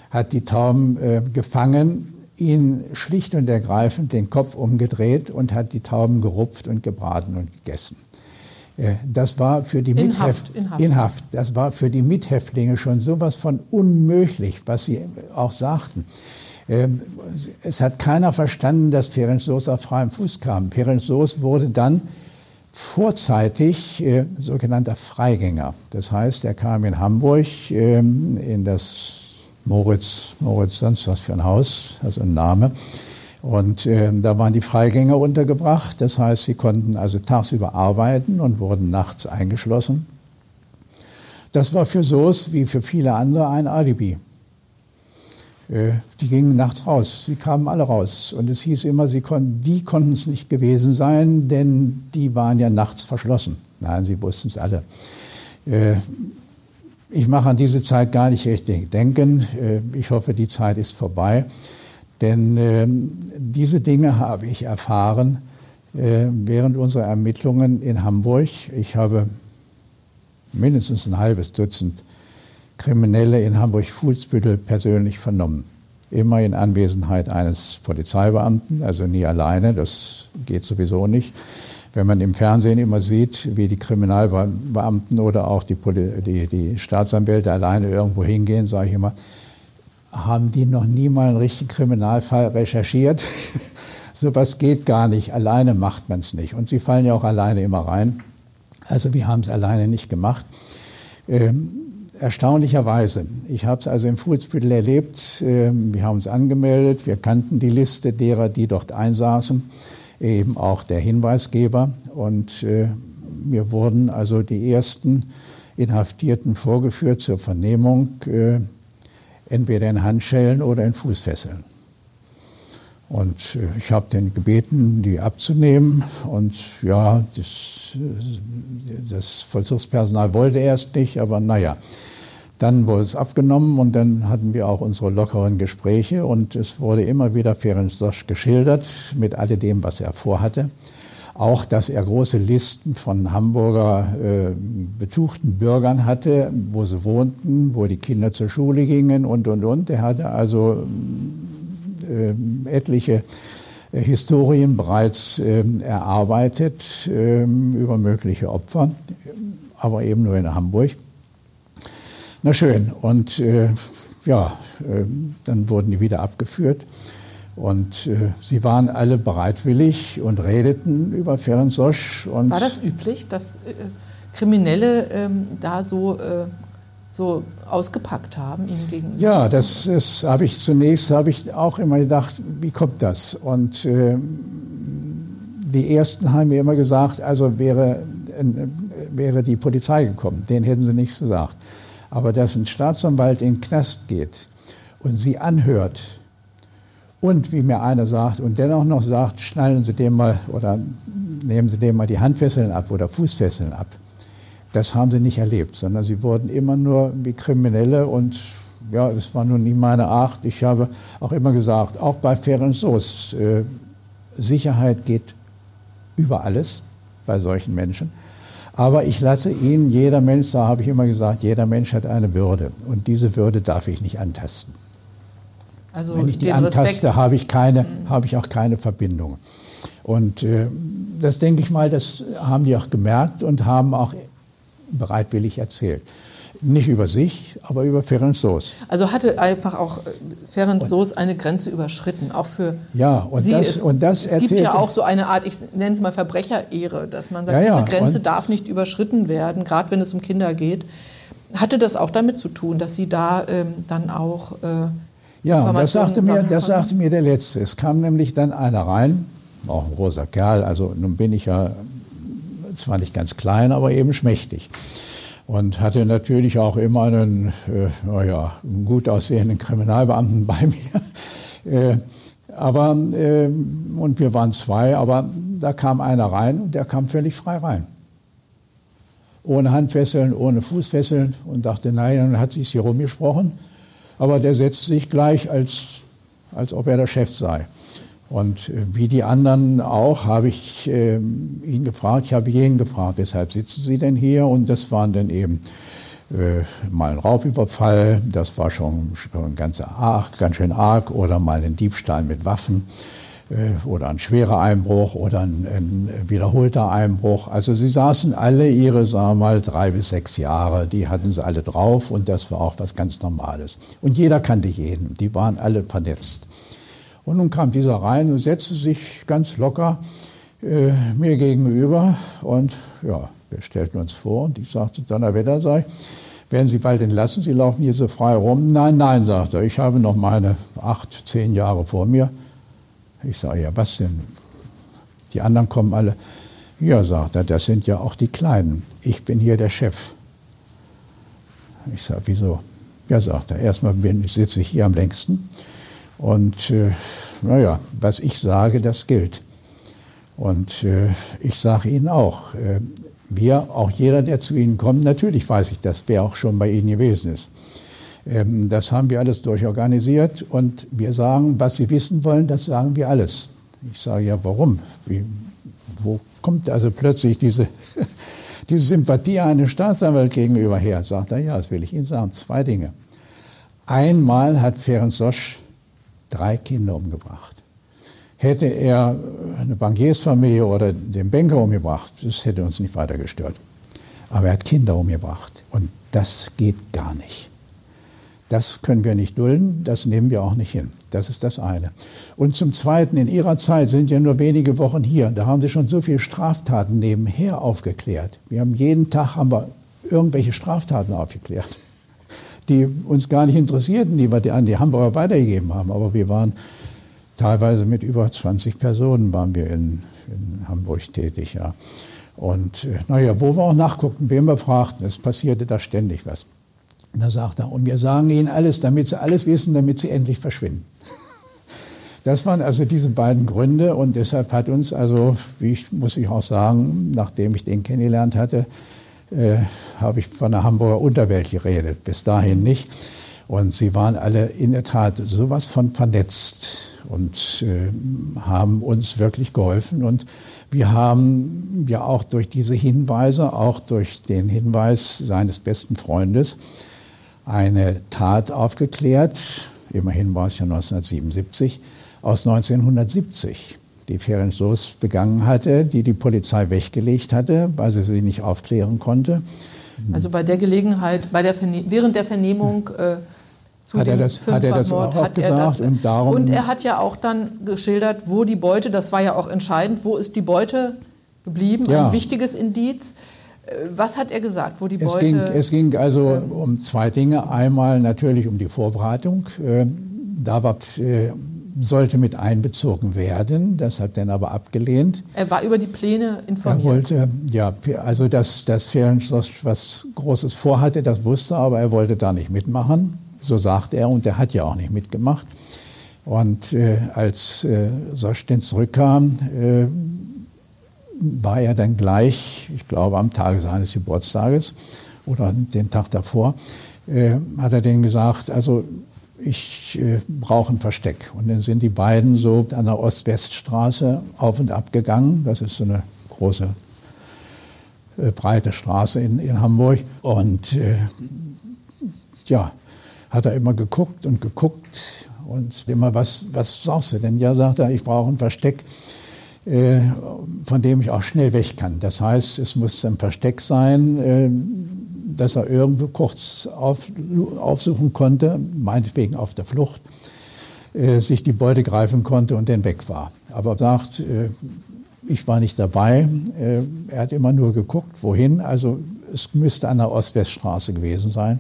hat die Tauben äh, gefangen, ihn schlicht und ergreifend den Kopf umgedreht und hat die Tauben gerupft und gebraten und gegessen. Äh, Das war für die In Mithäft- Haft, in Haft. in Haft. Das war für die Mithäftlinge schon sowas von unmöglich, was sie auch sagten. Ähm, Es hat keiner verstanden, dass Ferenc Soos auf freiem Fuß kam. Ferenc Soos wurde dann vorzeitig äh, sogenannter Freigänger. Das heißt, er kam in Hamburg ähm, in das Moritz, Moritz sonst was für ein Haus, also ein Name. Und ähm, da waren die Freigänger untergebracht. Das heißt, sie konnten also tagsüber arbeiten und wurden nachts eingeschlossen. Das war für Soos wie für viele andere ein Alibi. Äh, Die gingen nachts raus. Sie kamen alle raus. Und es hieß immer, sie konnten, die konnten es nicht gewesen sein, denn die waren ja nachts verschlossen. Nein, sie wussten es alle. Äh, Ich mache an diese Zeit gar nicht richtig denken. Äh, Ich hoffe, die Zeit ist vorbei. Denn ähm, diese Dinge habe ich erfahren äh, während unserer Ermittlungen in Hamburg. Ich habe mindestens ein halbes Dutzend Kriminelle in Hamburg-Fuhlsbüttel persönlich vernommen. Immer in Anwesenheit eines Polizeibeamten, also nie alleine, das geht sowieso nicht. Wenn man im Fernsehen immer sieht, wie die Kriminalbeamten oder auch die, die, die Staatsanwälte alleine irgendwo hingehen, sage ich immer, haben die noch nie mal einen richtigen Kriminalfall recherchiert? Sowas geht gar nicht. Alleine macht man es nicht. Und sie fallen ja auch alleine immer rein. Also wir haben es alleine nicht gemacht. Ähm, erstaunlicherweise, ich habe es also im Fuhlsbüttel erlebt, ähm, wir haben uns angemeldet, wir kannten die Liste derer, die dort einsaßen, eben auch der Hinweisgeber. Und äh, wir wurden also die ersten Inhaftierten vorgeführt zur Vernehmung, äh, entweder in Handschellen oder in Fußfesseln. Und äh, ich habe den gebeten, die abzunehmen. Und ja, das, das Vollzugspersonal wollte erst nicht, aber naja. Dann wurde es abgenommen und dann hatten wir auch unsere lockeren Gespräche und es wurde immer wieder Ferenc Sosch geschildert mit alledem, was er vorhatte. Auch, dass er große Listen von Hamburger äh, betuchten Bürgern hatte, wo sie wohnten, wo die Kinder zur Schule gingen und, und, und. Er hatte also äh, etliche äh, Historien bereits äh, erarbeitet äh, über mögliche Opfer, aber eben nur in Hamburg. Na schön, und äh, ja, äh, dann wurden die wieder abgeführt. Und äh, sie waren alle bereitwillig und redeten über Ferenc Sosch. Und War das üblich, dass äh, Kriminelle ähm, da so, äh, so ausgepackt haben ihm gegenüber? Ja, das, das habe ich zunächst habe ich auch immer gedacht, wie kommt das? Und äh, die ersten haben mir immer gesagt, also wäre, äh, wäre die Polizei gekommen, den hätten sie nichts gesagt. Aber dass ein Staatsanwalt in den Knast geht und sie anhört und wie mir einer sagt und dennoch noch sagt, schnallen Sie dem mal oder nehmen Sie dem mal die Handfesseln ab oder Fußfesseln ab. Das haben sie nicht erlebt, sondern sie wurden immer nur wie Kriminelle und ja, es war nun nie meine Art. Ich habe auch immer gesagt, auch bei Ferenc Soos, äh, Sicherheit geht über alles bei solchen Menschen. Aber ich lasse ihn, jeder Mensch, da habe ich immer gesagt, jeder Mensch hat eine Würde und diese Würde darf ich nicht antasten. Also Wenn ich die antaste, habe ich, keine, habe ich auch keine Verbindung. Und äh, das denke ich mal, das haben die auch gemerkt und haben auch bereitwillig erzählt. Nicht über sich, aber über Ferenc Soos. Also hatte einfach auch äh, Ferenc Soos eine Grenze überschritten, auch für Ja, und Sie. das- es, und das es gibt ja auch so eine Art, ich nenne es mal Verbrecherehre, dass man sagt, Ja, ja, diese Grenze und- darf nicht überschritten werden, gerade wenn es um Kinder geht. Hatte das auch damit zu tun, dass Sie da ähm, dann auch äh, Ja, das sagte, mir, das sagte mir der Letzte. Es kam nämlich dann einer rein, auch ein großer Kerl, also nun bin ich ja zwar nicht ganz klein, aber eben schmächtig. Und hatte natürlich auch immer einen, äh, naja, einen gut aussehenden Kriminalbeamten bei mir. Äh, aber, äh, und wir waren zwei, aber da kam einer rein und der kam völlig frei rein. Ohne Handfesseln, ohne Fußfesseln und dachte, nein, dann hat sich hier rumgesprochen. Aber der setzte sich gleich, als, als ob er der Chef sei. Und äh, wie die anderen auch, habe ich äh, ihn gefragt, ich habe jeden gefragt, weshalb sitzen Sie denn hier? Und das waren dann eben äh, mal ein Raubüberfall, das war schon, schon ganz, arg, ganz schön arg, oder mal ein Diebstahl mit Waffen oder ein schwerer Einbruch oder ein, ein, wiederholter Einbruch. Also sie saßen alle ihre, sagen wir mal, drei bis sechs Jahre, die hatten sie alle drauf und das war auch was ganz Normales. Und jeder kannte jeden, die waren alle vernetzt. Und nun kam dieser rein und setzte sich ganz locker äh, mir gegenüber und ja, wir stellten uns vor und ich sagte, Donnerwetter, sag ich, werden Sie bald entlassen? Sie laufen hier so frei rum. Nein, nein, sagt er, ich habe noch meine acht, zehn Jahre vor mir. Ich sage, ja, was denn? Die anderen kommen alle. Ja, sagt er, das sind ja auch die Kleinen. Ich bin hier der Chef. Ich sage, wieso? Ja, sagt er, erstmal bin, sitze ich hier am längsten. Und äh, naja, was ich sage, das gilt. Und äh, ich sage Ihnen auch, äh, wir, auch jeder, der zu Ihnen kommt, natürlich weiß ich das, wer auch schon bei Ihnen gewesen ist. Ähm, das haben wir alles durchorganisiert und wir sagen, was Sie wissen wollen, das sagen wir alles. Ich sage ja, warum? Wie, wo kommt also plötzlich diese, diese Sympathie einem Staatsanwalt gegenüber her? Sagt er, ja, das will ich Ihnen sagen. Zwei Dinge. Einmal hat Ferenc Sosch drei Kinder umgebracht. Hätte er eine Bankiersfamilie oder den Banker umgebracht, das hätte uns nicht weiter gestört. Aber er hat Kinder umgebracht und das geht gar nicht. Das können wir nicht dulden, das nehmen wir auch nicht hin. Das ist das eine. Und zum Zweiten, in Ihrer Zeit sind ja nur wenige Wochen hier. Da haben Sie schon so viele Straftaten nebenher aufgeklärt. Wir haben jeden Tag haben wir irgendwelche Straftaten aufgeklärt, die uns gar nicht interessierten, die wir an die Hamburger weitergegeben haben. Aber wir waren teilweise mit über 20 Personen waren wir in, in Hamburg tätig. Ja. Und äh, naja, wo wir auch nachguckten, wen wir fragten, es passierte da ständig was. Da sagt er, und wir sagen ihnen alles, damit sie alles wissen, damit sie endlich verschwinden. Das waren also diese beiden Gründe und deshalb hat uns also, wie ich, muss ich auch sagen, nachdem ich den kennengelernt hatte, äh, habe ich von der Hamburger Unterwelt geredet, bis dahin nicht. Und sie waren alle in der Tat sowas von vernetzt und äh, haben uns wirklich geholfen. Und wir haben ja auch durch diese Hinweise, auch durch den Hinweis seines besten Freundes, eine Tat aufgeklärt, immerhin war es ja 1977, aus 1970, die Ferenc Soos begangen hatte, die die Polizei weggelegt hatte, weil sie sie nicht aufklären konnte. Also bei der Gelegenheit, bei der während der Vernehmung äh, zu hat dem er das, hat er das auch hat gesagt er das, und darum und er hat ja auch dann geschildert, wo die Beute, das war ja auch entscheidend, wo ist die Beute geblieben, Ja. ein wichtiges Indiz. Was hat er gesagt, wo die Es Beute? ging, es ging also um zwei Dinge. Einmal natürlich um die Vorbereitung. Äh, Da war, äh, sollte mit einbezogen werden. Das hat er aber abgelehnt. er war über die Pläne Er informiert. wollte, ja, also dass, dass Ferencz was Großes vorhatte, das wusste er, aber er wollte da nicht mitmachen. So sagt er und er hat ja auch nicht mitgemacht. Und äh, als äh, Sosch zurückkam, äh, war er dann gleich, ich glaube am Tage seines Geburtstages oder den Tag davor, äh, hat er denen gesagt, also ich äh, brauche ein Versteck. Und dann sind die beiden so an der Ost-West-Straße auf und ab gegangen. Das ist so eine große, äh, breite Straße in, in Hamburg. Und äh, ja, hat er immer geguckt und geguckt und immer, was, was sagst du denn? Ja, sagt er, ich brauche ein Versteck, von dem ich auch schnell weg kann. Das heißt, es muss ein Versteck sein, äh, dass er irgendwo kurz auf, aufsuchen konnte, meinetwegen auf der Flucht, äh, sich die Beute greifen konnte und dann weg war. Aber er sagt, äh, ich war nicht dabei. Äh, er hat immer nur geguckt, wohin. Also es müsste an der Ost-West-Straße gewesen sein.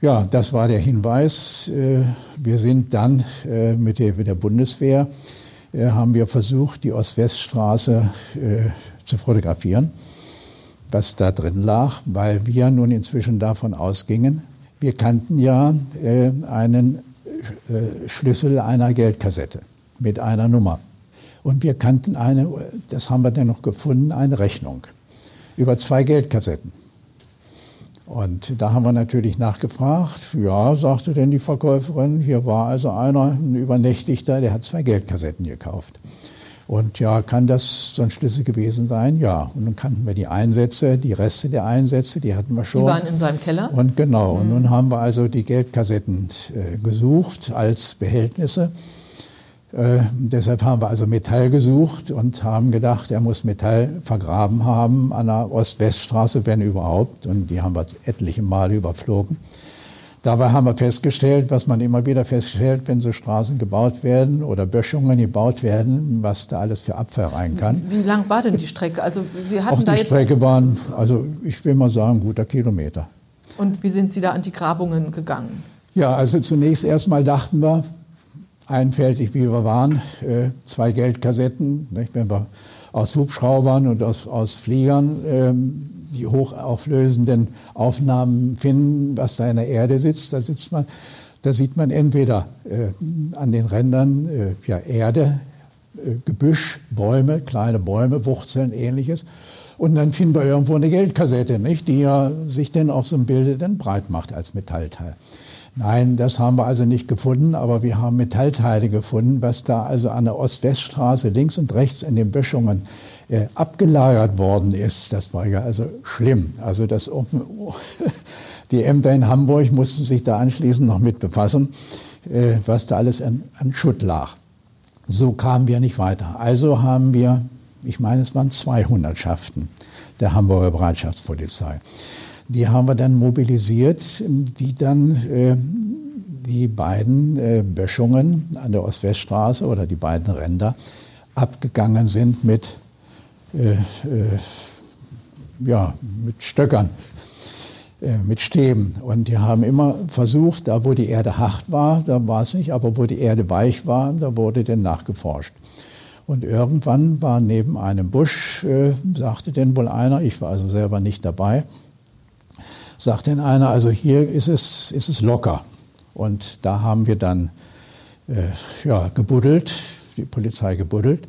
Ja, das war der Hinweis. Äh, wir sind dann äh, mit Hilfe der Bundeswehr, äh, haben wir versucht, die Ost-West-Straße zu fotografieren, was da drin lag, weil wir nun inzwischen davon ausgingen, wir kannten ja einen Schlüssel einer Geldkassette mit einer Nummer. Und wir kannten eine, das haben wir dann noch gefunden, eine Rechnung über zwei Geldkassetten. Und da haben wir natürlich nachgefragt. Ja, sagte denn die Verkäuferin, hier war also einer, ein Übernächtigter, der hat zwei Geldkassetten gekauft. Und ja, kann das so ein Schlüssel gewesen sein? Ja. Und dann kannten wir die Einsätze, die Reste der Einsätze, die hatten wir schon. Die waren in seinem Keller? Und genau. Mhm. Und nun haben wir also die Geldkassetten äh, gesucht als Behältnisse. Äh, deshalb haben wir also Metall gesucht und haben gedacht, er muss Metall vergraben haben an der Ost-West-Straße, wenn überhaupt. Und die haben wir etliche Male überflogen. Dabei haben wir festgestellt, was man immer wieder feststellt, wenn so Straßen gebaut werden oder Böschungen gebaut werden, was da alles für Abfall rein kann. Wie lang war denn die Strecke? Also Sie hatten Auch die Strecke waren, also ich will mal sagen, ein guter Kilometer. Und wie sind Sie da an die Grabungen gegangen? Ja, also zunächst erstmal dachten wir, einfältig wie wir waren, äh, zwei Geldkassetten, nicht? wenn wir aus Hubschraubern und aus, aus Fliegern ähm, die hochauflösenden Aufnahmen finden, was da in der Erde sitzt, da sitzt man, da sieht man entweder äh, an den Rändern äh, ja, Erde, äh, Gebüsch, Bäume, kleine Bäume, Wurzeln, ähnliches. Und dann finden wir irgendwo eine Geldkassette, nicht, die ja sich dann auf so einem Bilde dann breit macht als Metallteil. Nein, das haben wir also nicht gefunden, aber wir haben Metallteile gefunden, was da also an der Ost-West-Straße links und rechts in den Böschungen äh, abgelagert worden ist. Das war ja also schlimm. Also das, die Ämter in Hamburg mussten sich da anschließend noch mit befassen, äh, was da alles an, an Schutt lag. So kamen wir nicht weiter. Also haben wir, ich meine, es waren 200 Schaften der Hamburger Bereitschaftspolizei. Die haben wir dann mobilisiert, die dann äh, die beiden äh, Böschungen an der Ost-West-Straße oder die beiden Ränder abgegangen sind mit, äh, äh ja, mit Stöckern, äh, mit Stäben. Und die haben immer versucht, da wo die Erde hart war, da war es nicht, aber wo die Erde weich war, da wurde dann nachgeforscht. Und irgendwann war neben einem Busch, äh, sagte denn wohl einer, ich war also selber nicht dabei, sagt denn einer, also hier ist es, ist es locker. Und da haben wir dann äh, ja, gebuddelt, die Polizei gebuddelt,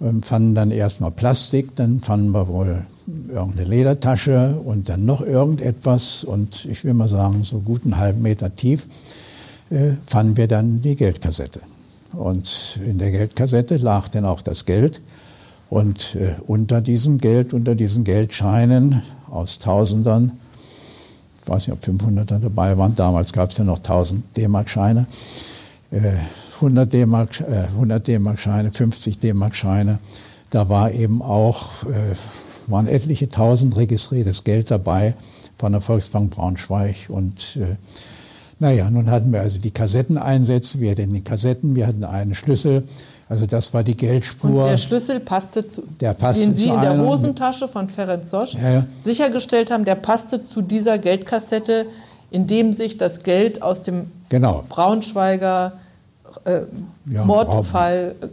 ähm, fanden dann erstmal Plastik, dann fanden wir wohl irgendeine Ledertasche und dann noch irgendetwas und ich will mal sagen, so gut einen halben Meter tief äh, fanden wir dann die Geldkassette. Und in der Geldkassette lag dann auch das Geld. Und äh, unter diesem Geld, unter diesen Geldscheinen aus Tausendern, weiß nicht, ob 500 dabei waren, damals gab es ja noch 1000 D-Mark-Scheine, äh, 100 D-Mark-Scheine, 50 D-Mark-Scheine. Da war eben auch, äh, waren etliche tausend registriertes Geld dabei von der Volksbank Braunschweig. Und äh, naja, nun hatten wir also die Kassetteneinsätze, wir hatten die Kassetten, wir hatten einen Schlüssel, also das war die Geldspur. Und der Schlüssel passte zu, der passte den Sie in der Hosentasche von Ferenc Sosch ja, sichergestellt haben, der passte zu dieser Geldkassette, in dem sich das Geld aus dem genau. Braunschweiger äh, ja, Mordfall äh,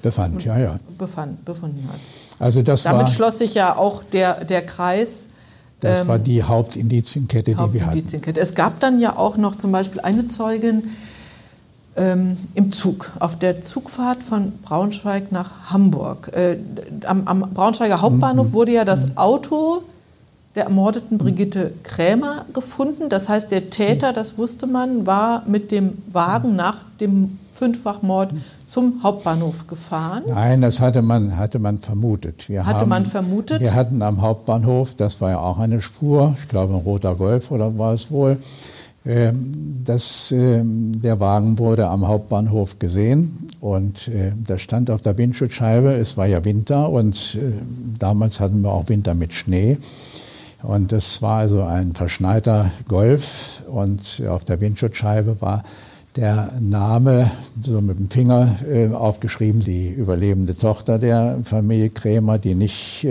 befand, ja, ja. Befand, befunden hat. Also das Damit war, schloss sich ja auch der, der Kreis. Das ähm, war die Hauptindizienkette, die wir hatten. Es gab dann ja auch noch zum Beispiel eine Zeugin, ähm, im Zug, auf der Zugfahrt von Braunschweig nach Hamburg. Äh, am, am, Braunschweiger Hauptbahnhof wurde ja das. Auto der ermordeten Brigitte Krämer gefunden. Das heißt, der Täter, das wusste man, war mit dem Wagen nach dem Fünffachmord zum Hauptbahnhof gefahren? Nein, das hatte man, hatte man vermutet. Wir hatte haben, man vermutet? Wir hatten am Hauptbahnhof, das war ja auch eine Spur, ich glaube ein roter Golf oder war es wohl, das, ähm, der Wagen wurde am Hauptbahnhof gesehen und äh, da stand auf der Windschutzscheibe, es war ja Winter und äh, damals hatten wir auch Winter mit Schnee. Und das war also ein verschneiter Golf und auf der Windschutzscheibe war der Name so mit dem Finger äh, aufgeschrieben, die überlebende Tochter der Familie Krämer, die nicht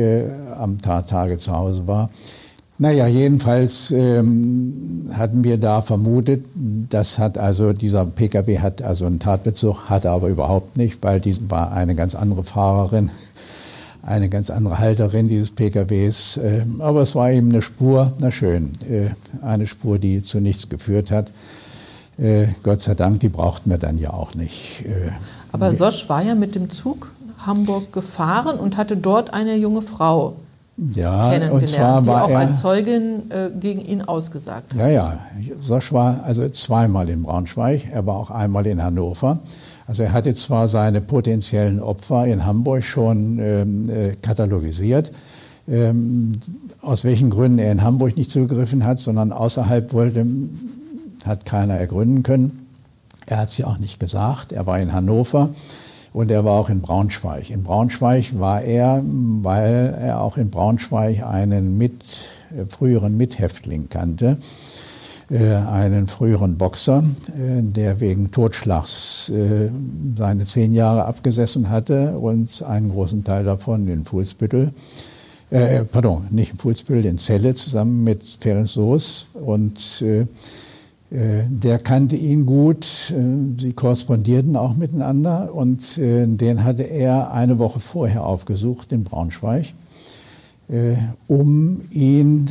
am Tattage zu Hause war Naja, jedenfalls ähm, hatten wir da vermutet, das hat also dieser Pkw hat also einen Tatbezug, hatte aber überhaupt nicht, weil die war eine ganz andere Fahrerin, eine ganz andere Halterin dieses Pkws. Äh, aber es war eben eine Spur, na schön, äh, eine Spur, die zu nichts geführt hat. Äh, Gott sei Dank, die brauchten wir dann ja auch nicht. Äh, aber Sosch war ja mit dem Zug Hamburg gefahren und hatte dort eine junge Frau ja, kennengelernt, und zwar war die auch er, als Zeugin äh, gegen ihn ausgesagt hat. Ja, ja. Sosch war also zweimal in Braunschweig, er war auch einmal in Hannover. Also er hatte zwar seine potenziellen Opfer in Hamburg schon ähm, äh, katalogisiert, ähm, aus welchen Gründen er in Hamburg nicht zugegriffen hat, sondern außerhalb wollte, hat keiner ergründen können. Er hat sie auch nicht gesagt. Er war in Hannover. Und er war auch in Braunschweig. In Braunschweig war er, weil er auch in Braunschweig einen mit, äh, früheren Mithäftling kannte, äh, einen früheren Boxer, äh, der wegen Totschlags seine zehn Jahre abgesessen hatte und einen großen Teil davon in Fuhlsbüttel. Äh, pardon, nicht in Fuhlsbüttel, in Celle zusammen mit Ferenc Soos. Und äh, äh, der kannte ihn gut, äh, sie korrespondierten auch miteinander und äh, den hatte er eine Woche vorher aufgesucht in Braunschweig, um ihn,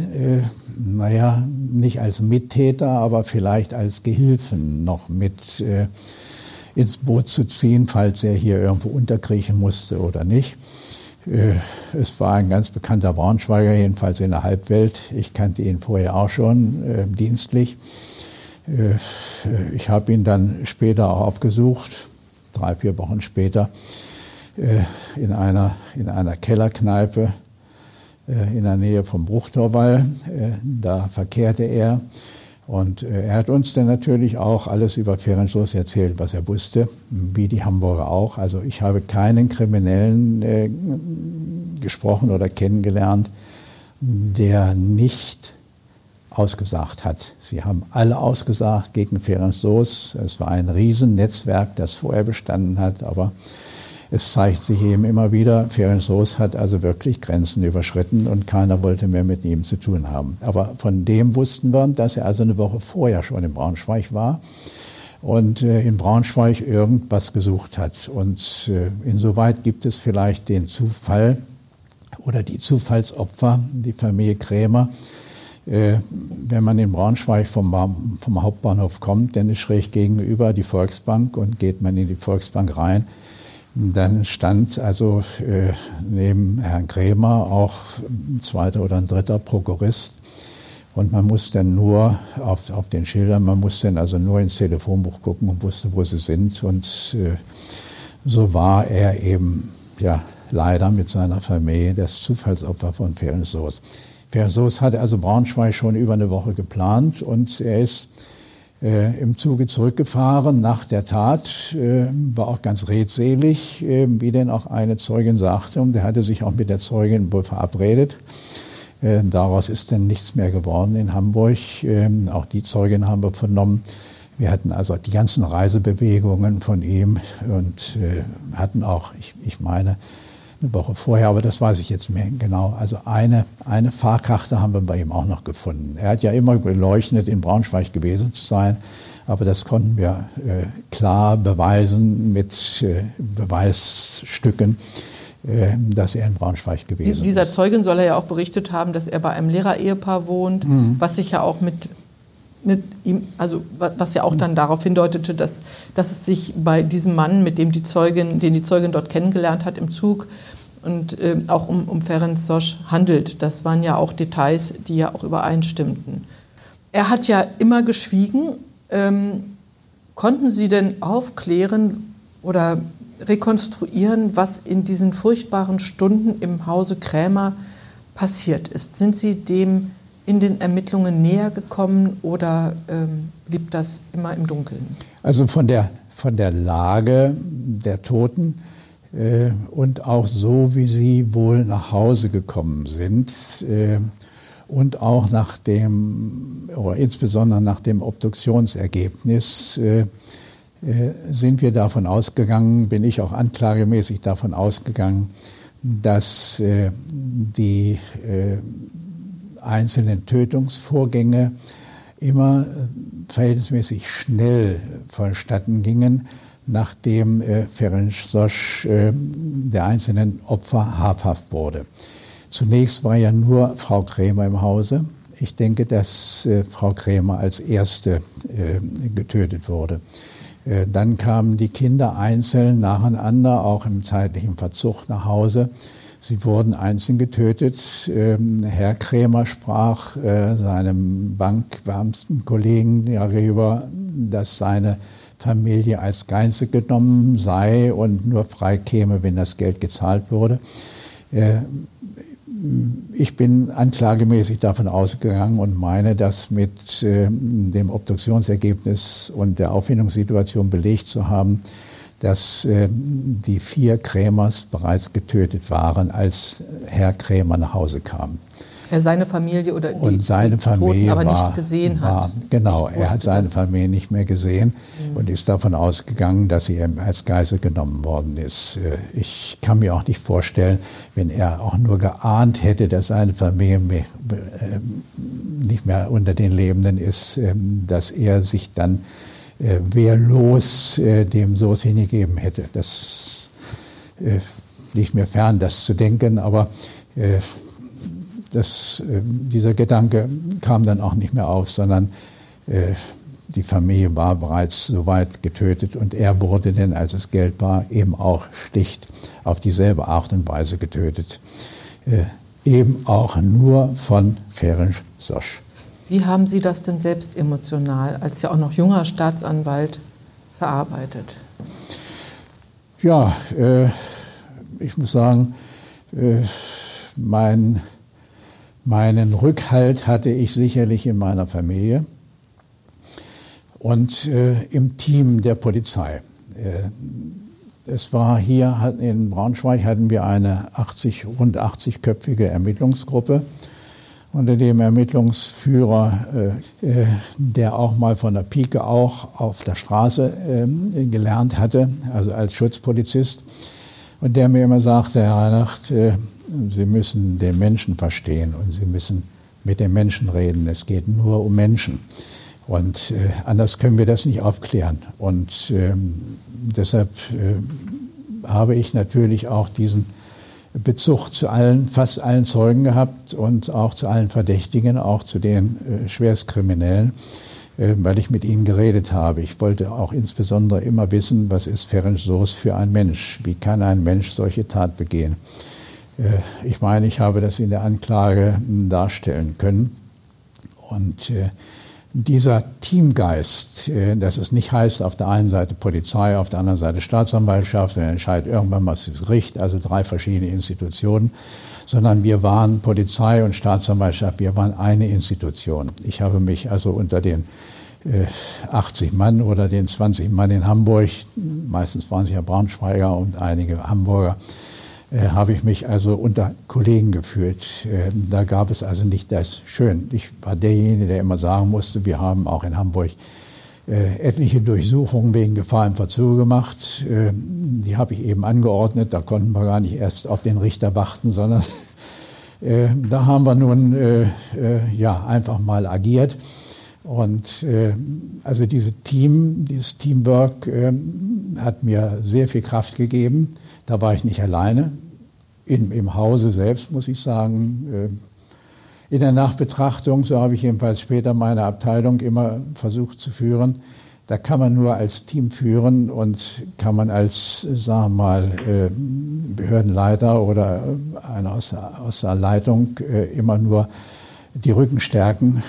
naja, nicht als Mittäter, aber vielleicht als Gehilfen noch mit ins Boot zu ziehen, falls er hier irgendwo unterkriechen musste oder nicht. Es war ein ganz bekannter Braunschweiger, jedenfalls in der Halbwelt. Ich kannte ihn vorher auch schon dienstlich. Äh, ich habe ihn dann später auch aufgesucht, drei, vier Wochen später, äh, in einer, in einer Kellerkneipe äh, in der Nähe vom Bruchtorwall. Da verkehrte er. Und er hat uns dann natürlich auch alles über Ferenclos erzählt, was er wusste, wie die Hamburger auch. Also ich habe keinen Kriminellen gesprochen oder kennengelernt, der nicht ausgesagt hat. Sie haben alle ausgesagt gegen Ferenc Soos. Es war ein Riesennetzwerk, das vorher bestanden hat, aber es zeigt sich eben immer wieder, Ferenc Soos hat also wirklich Grenzen überschritten und keiner wollte mehr mit ihm zu tun haben. Aber von dem wussten wir, dass er also eine Woche vorher schon in Braunschweig war und äh, in Braunschweig irgendwas gesucht hat. Und äh, insoweit gibt es vielleicht den Zufall oder die Zufallsopfer, die Familie Krämer, wenn man in Braunschweig vom, vom Hauptbahnhof kommt, dann ist schräg gegenüber die Volksbank und geht man in die Volksbank rein, dann stand also äh, neben Herrn Krämer auch ein zweiter oder ein dritter Prokurist. Und man muss dann nur auf, auf den Schildern, man muss dann also nur ins Telefonbuch gucken und wusste, wo sie sind. Und äh, so war er eben, ja, leider mit seiner Familie das Zufallsopfer von Ferenc Soos. Versus hatte also Braunschweig schon über eine Woche geplant und er ist äh, im Zuge zurückgefahren nach der Tat, äh, war auch ganz redselig, äh, wie denn auch eine Zeugin sagte. Und er hatte sich auch mit der Zeugin wohl verabredet. Äh, daraus ist dann nichts mehr geworden in Hamburg. Ähm, auch die Zeugin haben wir vernommen. Wir hatten also die ganzen Reisebewegungen von ihm und äh, hatten auch, ich, ich meine, eine Woche vorher, aber das weiß ich jetzt mehr genau. Also eine, eine Fahrkarte haben wir bei ihm auch noch gefunden. Er hat ja immer beleuchtet, in Braunschweig gewesen zu sein, aber das konnten wir äh, klar beweisen mit äh, Beweisstücken äh, dass er in Braunschweig gewesen ist. Dieser Zeugin soll er ja auch berichtet haben, dass er bei einem Lehrerehepaar wohnt, mhm. was sich ja auch mit, ihm, also was ja auch dann darauf hindeutete, dass, dass es sich bei diesem Mann, mit dem die Zeugin, den die Zeugin dort kennengelernt hat im Zug, und äh, auch um, um Ferenc Sosch handelt. Das waren ja auch Details, die ja auch übereinstimmten. Er hat ja immer geschwiegen. Ähm, konnten Sie denn aufklären oder rekonstruieren, was in diesen furchtbaren Stunden im Hause Krämer passiert ist? Sind Sie dem in den Ermittlungen näher gekommen oder ähm, blieb das immer im Dunkeln? Also von der, von der Lage der Toten äh, und auch so, wie sie wohl nach Hause gekommen sind äh, und auch nach dem, oder insbesondere nach dem Obduktionsergebnis, äh, sind wir davon ausgegangen, bin ich auch anklagemäßig davon ausgegangen, dass die einzelnen Tötungsvorgänge immer äh, verhältnismäßig schnell vonstatten gingen, nachdem äh, Ferenc Sosch äh, der einzelnen Opfer habhaft wurde. Zunächst war ja nur Frau Krämer im Hause. Ich denke, dass äh, Frau Krämer als erste äh, getötet wurde. Äh, dann kamen die Kinder einzeln nacheinander, auch im zeitlichen Verzug nach Hause. Sie wurden einzeln getötet. Ähm, Herr Krämer sprach äh, seinem Bankbeamtenkollegen darüber, dass seine Familie als Geißel genommen sei und nur frei käme, wenn das Geld gezahlt wurde. Äh, ich bin anklagemäßig davon ausgegangen und meine, dass mit äh, dem Obduktionsergebnis und der Auffindungssituation belegt zu haben, dass äh, die vier Krämers bereits getötet waren, als Herr Krämer nach Hause kam er seine Familie oder die, und seine die Familie Toten aber war, nicht gesehen war, hat. Genau, er hat seine das. Familie nicht mehr gesehen mhm. und ist davon ausgegangen, dass sie als Geisel genommen worden ist. Äh, ich kann mir auch nicht vorstellen, wenn er auch nur geahnt hätte, dass seine Familie mehr, äh, nicht mehr unter den Lebenden ist, äh, dass er sich dann äh, wehrlos äh, dem so hingegeben hätte. Das äh, liegt mir fern, das zu denken, aber das, äh, dieser Gedanke kam dann auch nicht mehr auf, sondern äh, die Familie war bereits soweit getötet und er wurde denn, als es Geld war, eben auch schlicht auf dieselbe Art und Weise getötet. Äh, eben auch nur von Ferenc Sosch. Wie haben Sie das denn selbst emotional, als ja auch noch junger Staatsanwalt, verarbeitet? Ja, äh, ich muss sagen, äh, mein Meinen Rückhalt hatte ich sicherlich in meiner Familie und äh, im Team der Polizei. Äh, es war hier in Braunschweig hatten wir eine 80, rund 80-köpfige Ermittlungsgruppe unter dem Ermittlungsführer, äh, äh, der auch mal von der Pike auch auf der Straße äh, gelernt hatte, also als Schutzpolizist. Und der mir immer sagte, Herr Reinhardt, äh, Sie müssen den Menschen verstehen und Sie müssen mit den Menschen reden. Es geht nur um Menschen. Und äh, anders können wir das nicht aufklären. Und ähm, deshalb äh, habe ich natürlich auch diesen Bezug zu allen, fast allen Zeugen gehabt und auch zu allen Verdächtigen, auch zu den äh, Schwerstkriminellen, äh, weil ich mit ihnen geredet habe. Ich wollte auch insbesondere immer wissen, was ist Ferenc Soos für ein Mensch? Wie kann ein Mensch solche Tat begehen? Äh, ich meine, ich habe das in der Anklage darstellen können. Und äh, dieser Teamgeist, äh, dass es nicht heißt, auf der einen Seite Polizei, auf der anderen Seite Staatsanwaltschaft, dann entscheidet irgendwann mal das Gericht, also drei verschiedene Institutionen, sondern wir waren Polizei und Staatsanwaltschaft, wir waren eine Institution. Ich habe mich also unter den 80 Mann oder den 20 Mann in Hamburg, meistens waren es ja Braunschweiger und einige Hamburger, äh, habe ich mich also unter Kollegen gefühlt. Äh, da gab es also nicht das Schön. Ich war derjenige, der immer sagen musste, wir haben auch in Hamburg äh, etliche Durchsuchungen wegen Gefahr im Verzug gemacht. Äh, die habe ich eben angeordnet. Da konnten wir gar nicht erst auf den Richter warten, sondern äh, da haben wir nun äh, ja einfach mal agiert. Und also diese Team, dieses Teamwork hat mir sehr viel Kraft gegeben. Da war ich nicht alleine. In, Im Hause selbst, muss ich sagen. Äh, in der Nachbetrachtung, so habe ich jedenfalls später meine Abteilung immer versucht zu führen, da kann man nur als Team führen und kann man als, sagen wir mal, äh, Behördenleiter oder einer aus, aus der Leitung äh, immer nur die Rücken stärken.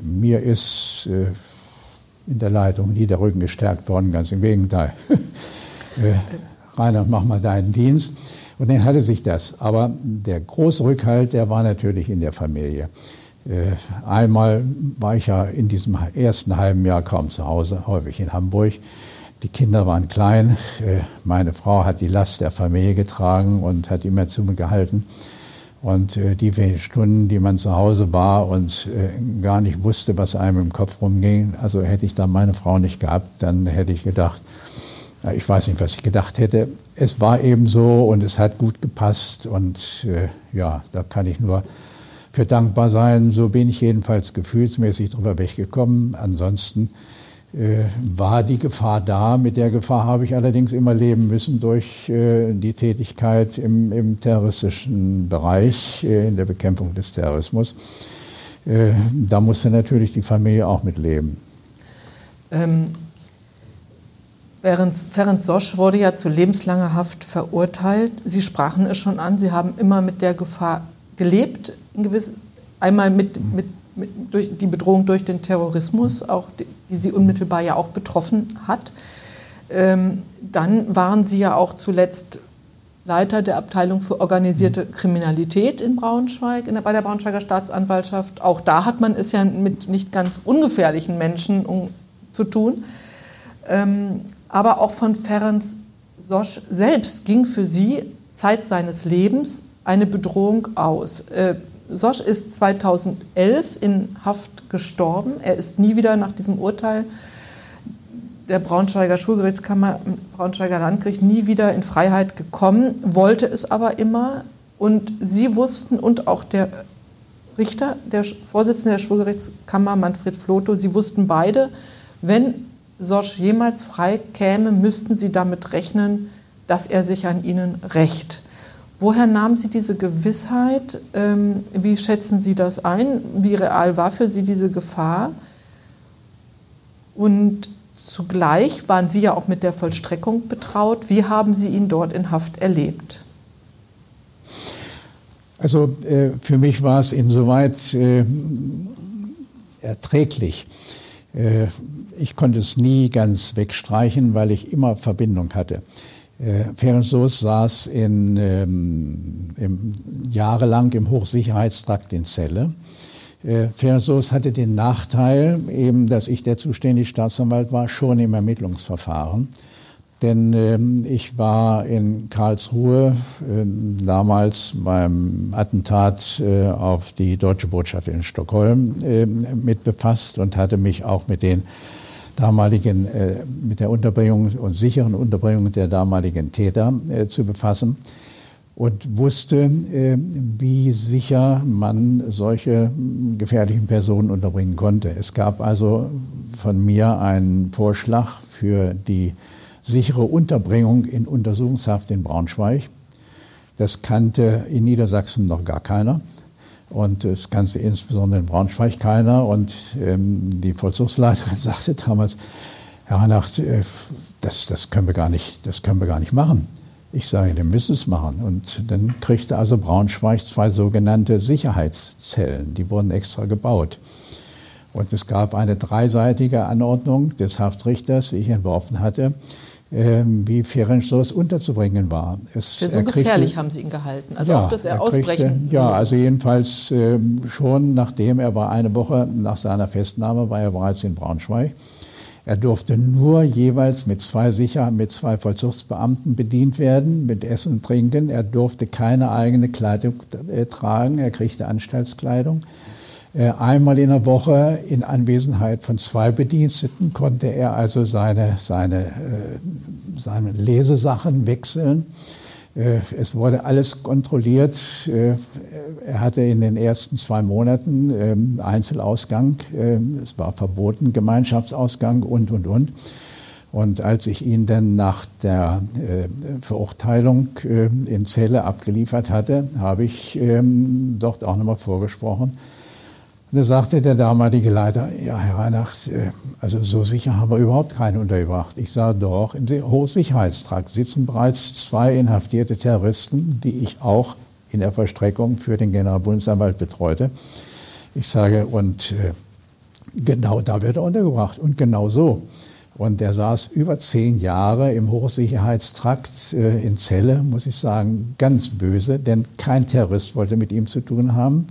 Mir ist in der Leitung nie der Rücken gestärkt worden, ganz im Gegenteil. Rainer, mach mal deinen Dienst. Und dann hatte sich das. Aber der große Rückhalt, der war natürlich in der Familie. Äh, einmal war ich ja in diesem ersten halben Jahr kaum zu Hause, häufig in Hamburg. Die Kinder waren klein. Äh, meine Frau hat die Last der Familie getragen und hat immer zu mir gehalten. Und äh, die wenigen Stunden, die man zu Hause war und gar nicht wusste, was einem im Kopf rumging, also hätte ich da meine Frau nicht gehabt, dann hätte ich gedacht, ich weiß nicht, was ich gedacht hätte. Es war eben so und es hat gut gepasst und äh, ja, da kann ich nur für dankbar sein. So bin ich jedenfalls gefühlsmäßig drüber weggekommen. Ansonsten äh, war die Gefahr da. Mit der Gefahr habe ich allerdings immer leben müssen durch äh, die Tätigkeit im, im terroristischen Bereich, äh, in der Bekämpfung des Terrorismus. Äh, da musste natürlich die Familie auch mit leben. Ähm, Ferenc Sosch wurde ja zu lebenslanger Haft verurteilt. Sie sprachen es schon an, Sie haben immer mit der Gefahr gelebt, in gewiss, einmal mit, mit, mit, durch die Bedrohung durch den Terrorismus, auch die, die Sie unmittelbar ja auch betroffen hat. Ähm, dann waren Sie ja auch zuletzt Leiter der Abteilung für organisierte Kriminalität in Braunschweig, in der, bei der Braunschweiger Staatsanwaltschaft. Auch da hat man es ja mit nicht ganz ungefährlichen Menschen um, zu tun. Ähm, aber auch von Ferenc Sosch selbst ging für sie Zeit seines Lebens eine Bedrohung aus. Äh, Sosch ist 2011 in Haft gestorben. Er ist nie wieder nach diesem Urteil der Braunschweiger Schulgerichtskammer, Braunschweiger Landgericht, nie wieder in Freiheit gekommen, wollte es aber immer. Und sie wussten und auch der Richter, der Vorsitzende der Schwurgerichtskammer, Manfred Floto, sie wussten beide, wenn Sosch jemals frei käme, müssten sie damit rechnen, dass er sich an ihnen rächt. Woher nahmen Sie diese Gewissheit? Ähm, wie schätzen Sie das ein? Wie real war für Sie diese Gefahr? Und zugleich waren Sie ja auch mit der Vollstreckung betraut. Wie haben Sie ihn dort in Haft erlebt? Also äh, für mich war es insoweit äh, erträglich. Äh, ich konnte es nie ganz wegstreichen, weil ich immer Verbindung hatte. Äh, Ferenc Soos saß in, ähm, im, jahrelang im Hochsicherheitstrakt in Celle. Äh, Ferenc Soos hatte den Nachteil, eben, dass ich der zuständige Staatsanwalt war, schon im Ermittlungsverfahren. Denn ähm, ich war in Karlsruhe äh, damals beim Attentat äh, auf die deutsche Botschaft in Stockholm äh, mit befasst und hatte mich auch mit den damaligen, äh, mit der Unterbringung und sicheren Unterbringung der damaligen Täter äh, zu befassen und wusste, äh, wie sicher man solche gefährlichen Personen unterbringen konnte. Es gab also von mir einen Vorschlag für die sichere Unterbringung in Untersuchungshaft in Braunschweig. Das kannte in Niedersachsen noch gar keiner. Und das kannte insbesondere in Braunschweig keiner. Und ähm, die Vollzugsleiterin sagte damals, Herr Hannacht, äh, das, das, können wir gar nicht, das können wir gar nicht machen. Ich sage, dann müssen es machen. Und dann kriegte also Braunschweig zwei sogenannte Sicherheitszellen. Die wurden extra gebaut. Und es gab eine dreiseitige Anordnung des Haftrichters, die ich entworfen hatte, ähm, wie Ferencz unterzubringen war. Es, Für so gefährlich haben Sie ihn gehalten, also ja, auch, dass er, er ausbrechen kriegte, Ja, also jedenfalls äh, schon nachdem er war, eine Woche nach seiner Festnahme, war er bereits in Braunschweig. Er durfte nur jeweils mit zwei Sicher mit zwei Vollzugsbeamten bedient werden, mit Essen und Trinken. Er durfte keine eigene Kleidung äh, tragen, er kriegte Anstaltskleidung. Äh, einmal in der Woche in Anwesenheit von zwei Bediensteten konnte er also seine, seine, äh, seine Lesesachen wechseln. Äh, es wurde alles kontrolliert. Er hatte in den ersten zwei Monaten ähm, Einzelausgang. Es war verboten, Gemeinschaftsausgang und, und, und. Und als ich ihn dann nach der Verurteilung in Zelle abgeliefert hatte, habe ich ähm, dort auch nochmal vorgesprochen da sagte der damalige Leiter, ja, Herr Reinach, äh, also so sicher haben wir überhaupt keinen untergebracht. Ich sage doch, im Hochsicherheitstrakt sitzen bereits zwei inhaftierte Terroristen, die ich auch in der Verstreckung für den Generalbundesanwalt betreute. Ich sage, und äh, genau da wird er untergebracht und genau so. Und er saß über zehn Jahre im Hochsicherheitstrakt äh, in Celle, muss ich sagen, ganz böse, denn kein Terrorist wollte mit ihm zu tun haben.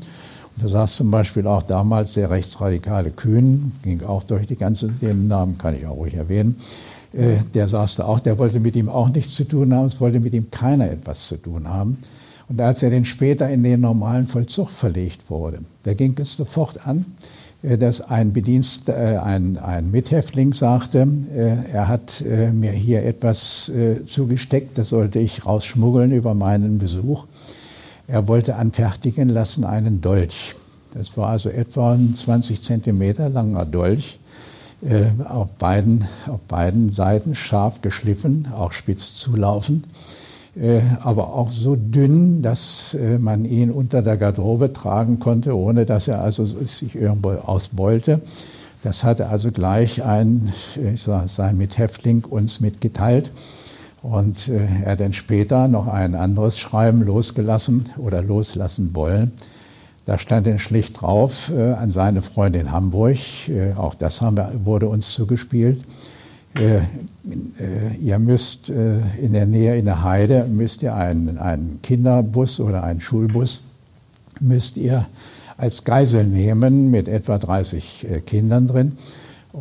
Da saß zum Beispiel auch damals der rechtsradikale Kühn, ging auch durch die ganze, den Namen kann ich auch ruhig erwähnen. Äh, der saß da auch, der wollte mit ihm auch nichts zu tun haben, es wollte mit ihm keiner etwas zu tun haben. Und als er dann später in den normalen Vollzug verlegt wurde, da ging es sofort an, äh, dass ein Bedienst, äh, ein, ein Mithäftling sagte, er hat mir hier etwas zugesteckt, das sollte ich rausschmuggeln über meinen Besuch. Er wollte anfertigen lassen einen Dolch. Das war also etwa ein 20 Zentimeter langer Dolch, äh, auf, beiden, auf beiden Seiten scharf geschliffen, auch spitz zulaufend, äh, aber auch so dünn, dass äh, man ihn unter der Garderobe tragen konnte, ohne dass er also sich irgendwo ausbeulte. Das hatte also gleich ein, ich sag, sein Mithäftling uns mitgeteilt. Und äh, er hat dann später noch ein anderes Schreiben losgelassen oder loslassen wollen. Da stand dann schlicht drauf äh, an seine Freundin Hamburg, äh, auch das wir, wurde uns zugespielt. Äh, äh, ihr müsst in der Nähe, in der Heide, müsst ihr einen, einen Kinderbus oder einen Schulbus, müsst ihr als Geisel nehmen mit etwa 30 Kindern drin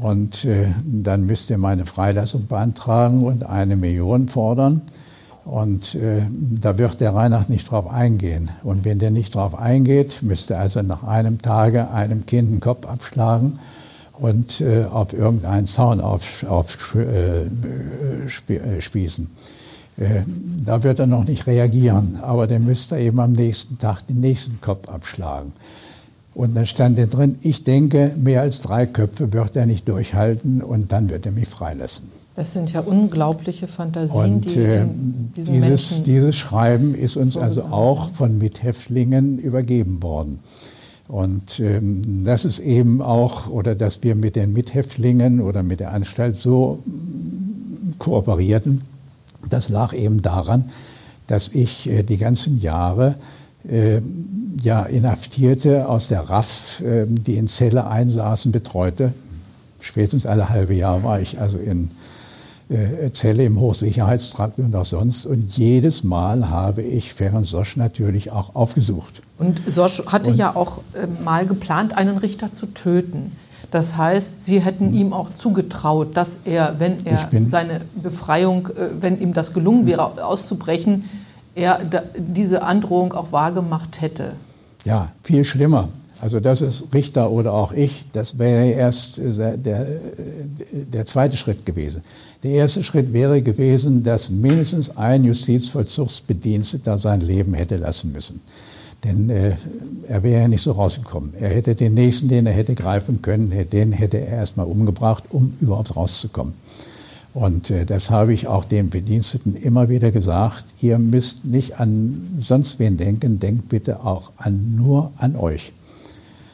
und äh, dann müsst ihr meine Freilassung beantragen und eine Million fordern. Und äh, da wird der Reinhard nicht drauf eingehen. Und wenn der nicht drauf eingeht, müsst ihr also nach einem Tage einem Kind den Kopf abschlagen und äh, auf irgendeinen Zaun aufspießen. Auf, äh, äh. Äh, da wird er noch nicht reagieren, aber der müsste eben am nächsten Tag den nächsten Kopf abschlagen. Und dann stand da drin, ich denke, mehr als drei Köpfe wird er nicht durchhalten und dann wird er mich freilassen. Das sind ja unglaubliche Fantasien, und, die äh, diesen dieses, Menschen dieses Schreiben ist uns also auch von Mithäftlingen übergeben worden. Und ähm, das ist eben auch, oder dass wir mit den Mithäftlingen oder mit der Anstalt so kooperierten, das lag eben daran, dass ich äh, die ganzen Jahre ja, Inhaftierte aus der RAF, äh, die in Zelle einsaßen, betreute. Spätestens alle halbe Jahr war ich also in äh, Zelle im Hochsicherheitstrakt und auch sonst. Und jedes Mal habe ich Ferenc Sosch natürlich auch aufgesucht. Und Sosch hatte und, ja auch äh, mal geplant, einen Richter zu töten. Das heißt, Sie hätten ihm auch zugetraut, dass er, wenn er seine Befreiung, äh, wenn ihm das gelungen wäre, auszubrechen, er diese Androhung auch wahrgemacht hätte. Ja, viel schlimmer. Also das ist Richter oder auch ich, das wäre erst äh, der, der zweite Schritt gewesen. Der erste Schritt wäre gewesen, dass mindestens ein Justizvollzugsbediensteter sein Leben hätte lassen müssen. Denn äh, er wäre ja nicht so rausgekommen. Er hätte den nächsten, den er hätte greifen können, den hätte er erstmal umgebracht, um überhaupt rauszukommen. Und äh, das habe ich auch den Bediensteten immer wieder gesagt. Ihr müsst nicht an sonst wen denken, denkt bitte auch an, nur an euch.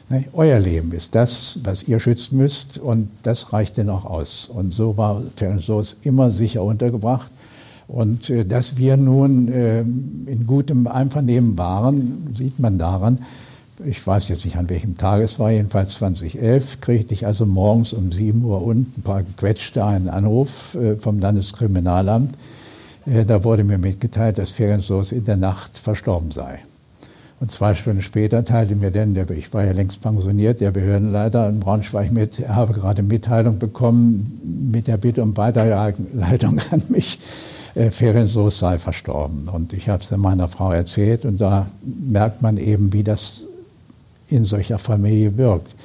Ne? Euer Leben ist das, was ihr schützen müsst und das reicht denn auch aus. Und so war Ferencz immer sicher untergebracht. Und äh, dass wir nun äh, in gutem Einvernehmen waren, sieht man daran, ich weiß jetzt nicht an welchem Tag es war, jedenfalls 2011, kriegte ich also morgens um 7 Uhr unten ein paar gequetschte einen Anruf äh, vom Landeskriminalamt. Äh, da wurde mir mitgeteilt, dass Feriensoos in der Nacht verstorben sei. Und zwei Stunden später teilte mir denn, der, ich war ja längst pensioniert, der Behördenleiter in Braunschweig mit, er habe gerade Mitteilung bekommen mit der Bitte um Weiterleitung an mich, äh, Feriensoos sei verstorben. Und ich habe es meiner Frau erzählt und da merkt man eben, wie das in solcher Familie wirkt.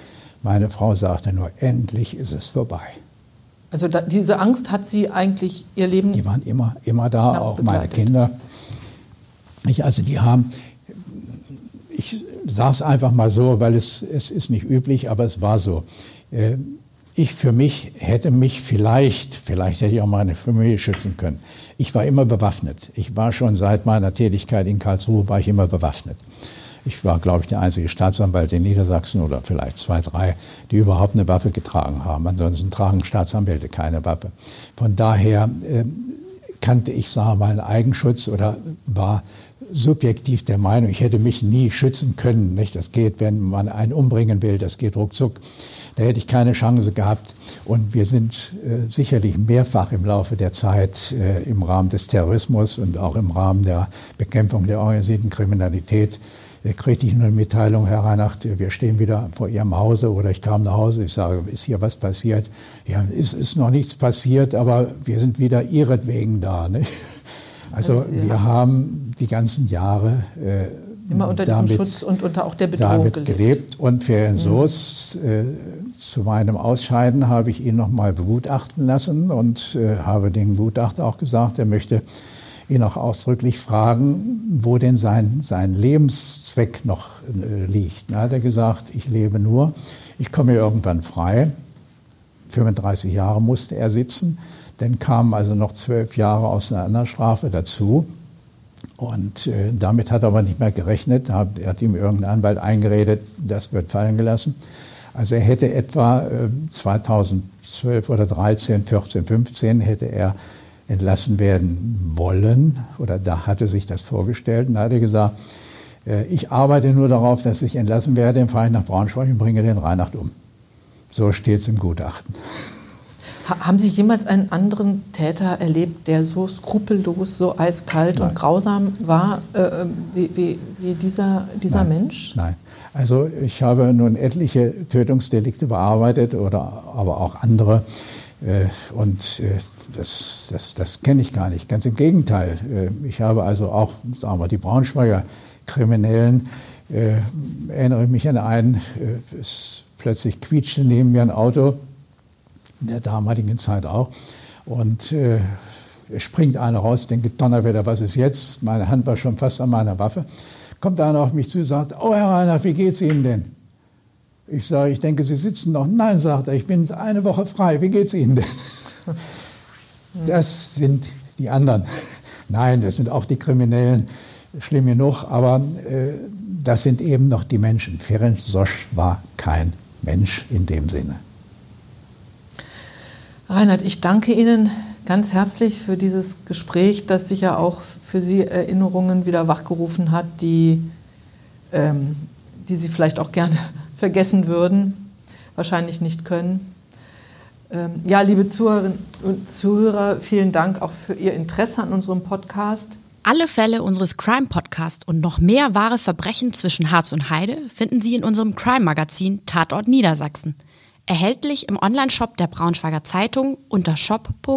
Meine Frau sagte nur, endlich ist es vorbei. Also da, diese Angst hat sie eigentlich ihr Leben. Die waren immer, immer da, auch begleitet. meine Kinder. Ich, also die haben, ich es einfach mal so, weil es, es ist nicht üblich, aber es war so. Äh, ich für mich hätte mich vielleicht, vielleicht hätte ich auch meine Familie schützen können. Ich war immer bewaffnet. Ich war schon seit meiner Tätigkeit in Karlsruhe, war ich immer bewaffnet. Ich war, glaube ich, der einzige Staatsanwalt in Niedersachsen oder vielleicht zwei, drei, die überhaupt eine Waffe getragen haben. Ansonsten tragen Staatsanwälte keine Waffe. Von daher äh, kannte ich, sagen wir mal, Eigenschutz oder war subjektiv der Meinung, ich hätte mich nie schützen können. Nicht? Das geht, wenn man einen umbringen will, das geht ruckzuck. Da hätte ich keine Chance gehabt. Und wir sind äh, sicherlich mehrfach im Laufe der Zeit äh, im Rahmen des Terrorismus und auch im Rahmen der Bekämpfung der organisierten Kriminalität kriegte ich eine Mitteilung, Herr Reinhardt, wir stehen wieder vor Ihrem Hause oder ich kam nach Hause, ich sage, ist hier was passiert? Ja, es ist noch nichts passiert, aber wir sind wieder Ihretwegen da. Ne? Also wir haben die ganzen Jahre äh, immer unter damit, diesem Schutz und unter auch der Bedrohung damit gelebt. gelebt. Und für Herrn mhm. Soos, äh, zu meinem Ausscheiden habe ich ihn nochmal begutachten lassen und äh, habe dem Gutachter auch gesagt, er möchte ihn auch ausdrücklich fragen, wo denn sein, sein Lebenszweck noch äh, liegt. Da hat er gesagt, ich lebe nur, ich komme irgendwann frei. 35 Jahre musste er sitzen, dann kamen also noch zwölf Jahre aus einer anderen Strafe dazu. Und äh, damit hat er aber nicht mehr gerechnet. Er hat, hat ihm irgendein Anwalt eingeredet, das wird fallen gelassen. Also er hätte etwa äh, 2012 oder 13, 14, 15 hätte er entlassen werden wollen oder da hatte sich das vorgestellt. Und da hat er gesagt, äh, ich arbeite nur darauf, dass ich entlassen werde, im Fall nach Braunschweig und bringe den Reinhard um. So steht es im Gutachten. Haben Sie jemals einen anderen Täter erlebt, der so skrupellos, so eiskalt Nein. und grausam war äh, äh, wie, wie, wie, dieser, dieser Nein. Mensch? Nein. Also ich habe nun etliche Tötungsdelikte bearbeitet oder aber auch andere. Äh, und äh, das, das, das kenne ich gar nicht. Ganz im Gegenteil. Äh, ich habe also auch, sagen wir, die Braunschweiger Kriminellen, erinnere mich an einen, es plötzlich quietschte neben mir ein Auto in der damaligen Zeit auch. Und äh, springt einer raus, ich denke, Donnerwetter, was ist jetzt? Meine Hand war schon fast an meiner Waffe. Kommt einer auf mich zu und sagt, oh Herr Reinhardt, wie geht's Ihnen denn? Ich sage, ich denke, Sie sitzen noch. Nein, sagt er, ich bin eine Woche frei, wie geht's Ihnen denn? Das sind die anderen. Nein, das sind auch die Kriminellen, schlimm genug, aber äh, das sind eben noch die Menschen. Ferenc Sosch war kein Mensch in dem Sinne. Reinhard, ich danke Ihnen ganz herzlich für dieses Gespräch, das sicher auch für Sie Erinnerungen wieder wachgerufen hat, die, ähm, die Sie vielleicht auch gerne vergessen würden, wahrscheinlich nicht können. Ähm, ja, liebe Zuhörerinnen und Zuhörer, vielen Dank auch für Ihr Interesse an unserem Podcast. Alle Fälle unseres Crime Podcasts und noch mehr wahre Verbrechen zwischen Harz und Heide finden Sie in unserem Crime Magazin Tatort Niedersachsen. Erhältlich im Onlineshop der Braunschweiger Zeitung unter shop.bzv.de.